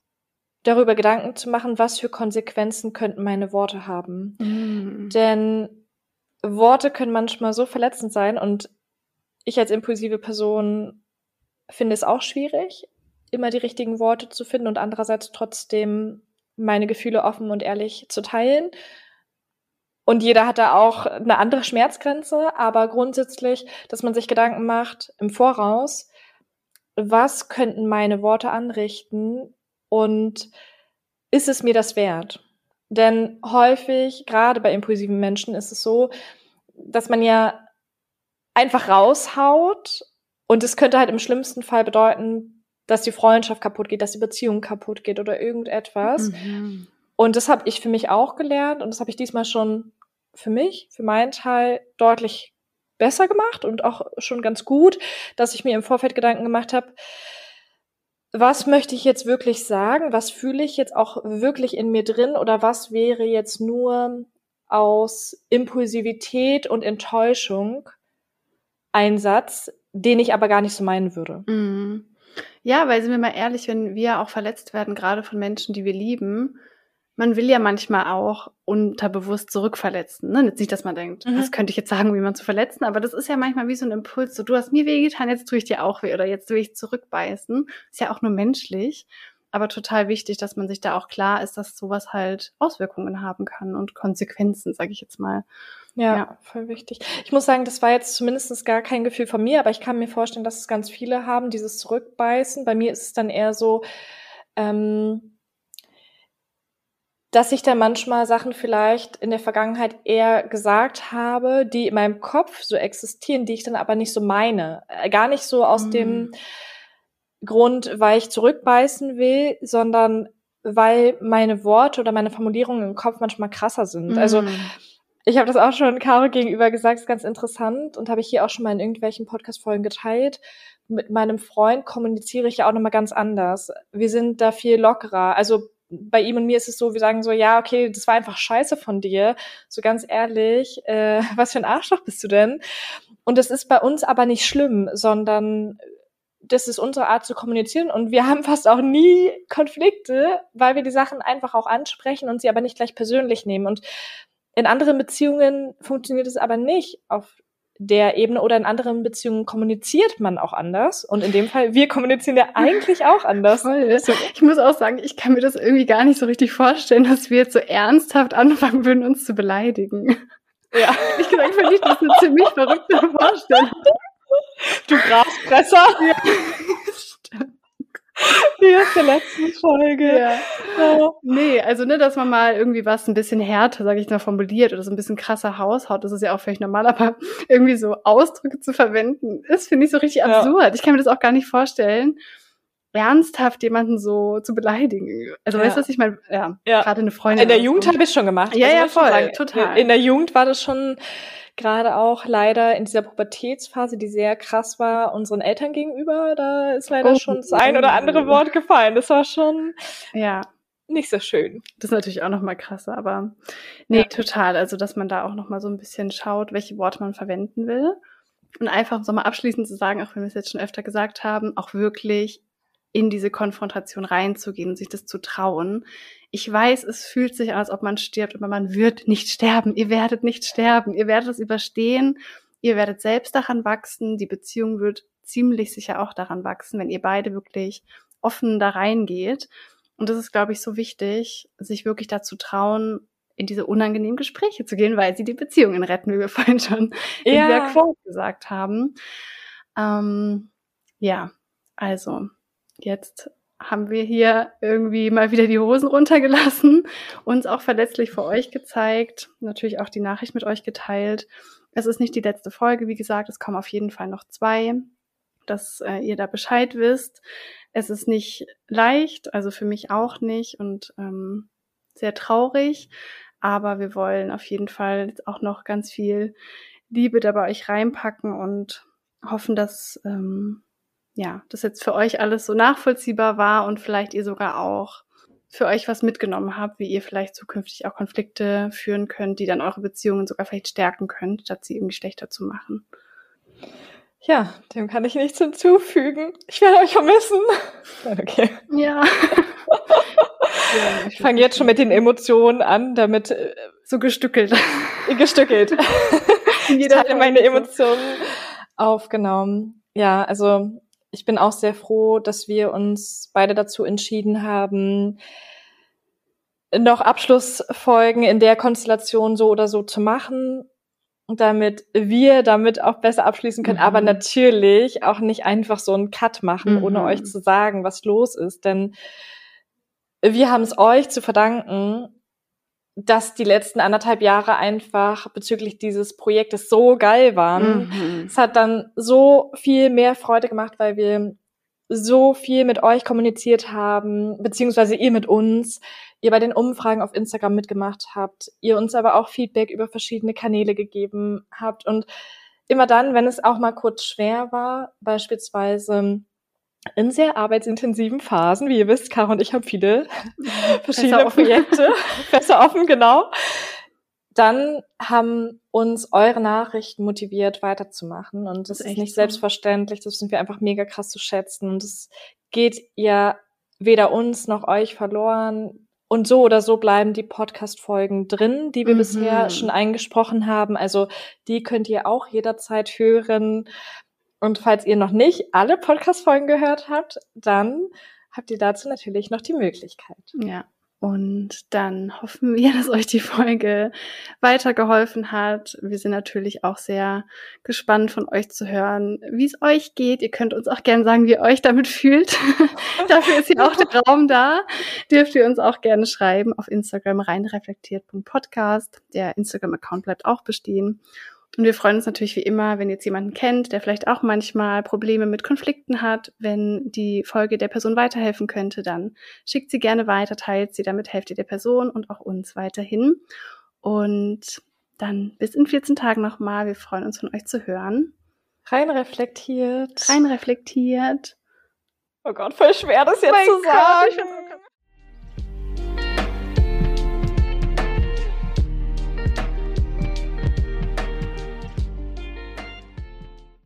darüber Gedanken zu machen, was für Konsequenzen könnten meine Worte haben. Mm. Denn Worte können manchmal so verletzend sein und ich als impulsive Person finde es auch schwierig, immer die richtigen Worte zu finden und andererseits trotzdem meine Gefühle offen und ehrlich zu teilen. Und jeder hat da auch eine andere Schmerzgrenze, aber grundsätzlich, dass man sich Gedanken macht im Voraus, was könnten meine Worte anrichten und ist es mir das wert? Denn häufig, gerade bei impulsiven Menschen, ist es so, dass man ja einfach raushaut und es könnte halt im schlimmsten Fall bedeuten, dass die Freundschaft kaputt geht, dass die Beziehung kaputt geht oder irgendetwas. Mhm. Und das habe ich für mich auch gelernt und das habe ich diesmal schon für mich, für meinen Teil deutlich besser gemacht und auch schon ganz gut, dass ich mir im Vorfeld Gedanken gemacht habe, was möchte ich jetzt wirklich sagen? Was fühle ich jetzt auch wirklich in mir drin? Oder was wäre jetzt nur aus Impulsivität und Enttäuschung ein Satz, den ich aber gar nicht so meinen würde? Mhm. Ja, weil sind wir mal ehrlich, wenn wir auch verletzt werden, gerade von Menschen, die wir lieben, man will ja manchmal auch unterbewusst zurückverletzen. Ne? Nicht, dass man denkt, mhm. das könnte ich jetzt sagen, wie man zu verletzen, aber das ist ja manchmal wie so ein Impuls, so du hast mir wehgetan, jetzt tue ich dir auch weh oder jetzt will ich zurückbeißen. Ist ja auch nur menschlich, aber total wichtig, dass man sich da auch klar ist, dass sowas halt Auswirkungen haben kann und Konsequenzen, sage ich jetzt mal. Ja, ja, voll wichtig. Ich muss sagen, das war jetzt zumindest gar kein Gefühl von mir, aber ich kann mir vorstellen, dass es ganz viele haben, dieses Zurückbeißen. Bei mir ist es dann eher so, ähm, dass ich da manchmal Sachen vielleicht in der Vergangenheit eher gesagt habe, die in meinem Kopf so existieren, die ich dann aber nicht so meine. Äh, gar nicht so aus mhm. dem Grund, weil ich zurückbeißen will, sondern weil meine Worte oder meine Formulierungen im Kopf manchmal krasser sind. Also, mhm. Also ich habe das auch schon Caro gegenüber gesagt, ist ganz interessant und habe ich hier auch schon mal in irgendwelchen Podcast-Folgen geteilt. Mit meinem Freund kommuniziere ich ja auch nochmal ganz anders. Wir sind da viel lockerer. Also bei ihm und mir ist es so, wir sagen so, ja, okay, das war einfach scheiße von dir. So ganz ehrlich, äh, was für ein Arschloch bist du denn? Und das ist bei uns aber nicht schlimm, sondern das ist unsere Art zu kommunizieren und wir haben fast auch nie Konflikte, weil wir die Sachen einfach auch ansprechen und sie aber nicht gleich persönlich nehmen. Und in anderen Beziehungen funktioniert es aber nicht auf der Ebene oder in anderen Beziehungen kommuniziert man auch anders. Und in dem Fall, wir kommunizieren ja eigentlich auch anders. Voll. Ich muss auch sagen, ich kann mir das irgendwie gar nicht so richtig vorstellen, dass wir jetzt so ernsthaft anfangen würden, uns zu beleidigen. Ja. Ich gesagt, finde ich das eine ziemlich verrückte Vorstellung. Du Grasfresser. Ja. Wie aus der letzten Folge. Ja. ja. Nee, also ne, dass man mal irgendwie was ein bisschen härter, sage ich mal, formuliert oder so ein bisschen krasser haushaut, das ist ja auch völlig normal, aber irgendwie so Ausdrücke zu verwenden, ist, finde ich, so richtig ja. absurd. Ich kann mir das auch gar nicht vorstellen, ernsthaft jemanden so zu beleidigen. Also ja. weißt du, was ich meine? Ja, ja. gerade eine Freundin. In der Jugend habe ich schon gemacht. Ja, also, ja, voll, total. In der Jugend war das schon gerade auch leider in dieser Pubertätsphase, die sehr krass war, unseren Eltern gegenüber, da ist leider oh, schon das ein oder andere Wort gefallen. Das war schon ja nicht so schön. Das ist natürlich auch noch mal krasser, aber nee, ja. total. Also, dass man da auch noch mal so ein bisschen schaut, welche Worte man verwenden will. Und einfach so mal abschließend zu sagen, auch wenn wir es jetzt schon öfter gesagt haben, auch wirklich in diese Konfrontation reinzugehen und sich das zu trauen. Ich weiß, es fühlt sich an, als ob man stirbt, aber man wird nicht sterben. Ihr werdet nicht sterben. Ihr werdet es überstehen. Ihr werdet selbst daran wachsen. Die Beziehung wird ziemlich sicher auch daran wachsen, wenn ihr beide wirklich offen da reingeht. Und das ist, glaube ich, so wichtig, sich wirklich dazu trauen, in diese unangenehmen Gespräche zu gehen, weil sie die Beziehungen retten, wie wir vorhin schon ja. in der Quote gesagt haben. Ähm, ja, also jetzt haben wir hier irgendwie mal wieder die Hosen runtergelassen, uns auch verletzlich vor euch gezeigt, natürlich auch die Nachricht mit euch geteilt. Es ist nicht die letzte Folge, wie gesagt, es kommen auf jeden Fall noch zwei, dass äh, ihr da Bescheid wisst. Es ist nicht leicht, also für mich auch nicht und ähm, sehr traurig, aber wir wollen auf jeden Fall auch noch ganz viel Liebe dabei euch reinpacken und hoffen, dass ähm, ja, das jetzt für euch alles so nachvollziehbar war und vielleicht ihr sogar auch für euch was mitgenommen habt, wie ihr vielleicht zukünftig auch Konflikte führen könnt, die dann eure Beziehungen sogar vielleicht stärken könnt, statt sie irgendwie schlechter zu machen. Ja, dem kann ich nichts hinzufügen. Ich werde euch vermissen. Okay. Ja. ich fange jetzt schon mit den Emotionen an, damit äh, so gestückelt. gestückelt. Jeder hat meine Emotionen aufgenommen. Ja, also ich bin auch sehr froh, dass wir uns beide dazu entschieden haben, noch Abschlussfolgen in der Konstellation so oder so zu machen. damit wir damit auch besser abschließen können, mhm. aber natürlich auch nicht einfach so einen Cut machen, mhm. ohne euch zu sagen, was los ist. Denn wir haben es euch zu verdanken, dass die letzten anderthalb Jahre einfach bezüglich dieses Projektes so geil waren. Mhm. Es hat dann so viel mehr Freude gemacht, weil wir so viel mit euch kommuniziert haben, beziehungsweise ihr mit uns, ihr bei den Umfragen auf Instagram mitgemacht habt, ihr uns aber auch Feedback über verschiedene Kanäle gegeben habt und immer dann, wenn es auch mal kurz schwer war, beispielsweise in sehr arbeitsintensiven Phasen, wie ihr wisst, Caro und ich haben viele verschiedene Projekte, besser offen, genau. Dann haben uns eure Nachrichten motiviert, weiterzumachen. Und das, das ist, ist nicht so. selbstverständlich. Das sind wir einfach mega krass zu schätzen. Und es geht ja weder uns noch euch verloren. Und so oder so bleiben die Podcast-Folgen drin, die wir mhm. bisher schon eingesprochen haben. Also die könnt ihr auch jederzeit hören. Und falls ihr noch nicht alle Podcast-Folgen gehört habt, dann habt ihr dazu natürlich noch die Möglichkeit. Ja. Und dann hoffen wir, dass euch die Folge weitergeholfen hat. Wir sind natürlich auch sehr gespannt von euch zu hören, wie es euch geht. Ihr könnt uns auch gerne sagen, wie ihr euch damit fühlt. Dafür ist hier auch der Raum da. Dürft ihr uns auch gerne schreiben auf Instagram reinreflektiert.podcast. Der Instagram-Account bleibt auch bestehen. Und wir freuen uns natürlich wie immer, wenn ihr jetzt jemanden kennt, der vielleicht auch manchmal Probleme mit Konflikten hat. Wenn die Folge der Person weiterhelfen könnte, dann schickt sie gerne weiter, teilt sie, damit helft ihr der Person und auch uns weiterhin. Und dann bis in 14 Tagen nochmal. Wir freuen uns von euch zu hören. Rein reflektiert. Rein reflektiert. Oh Gott, voll schwer, das jetzt mein zu sagen.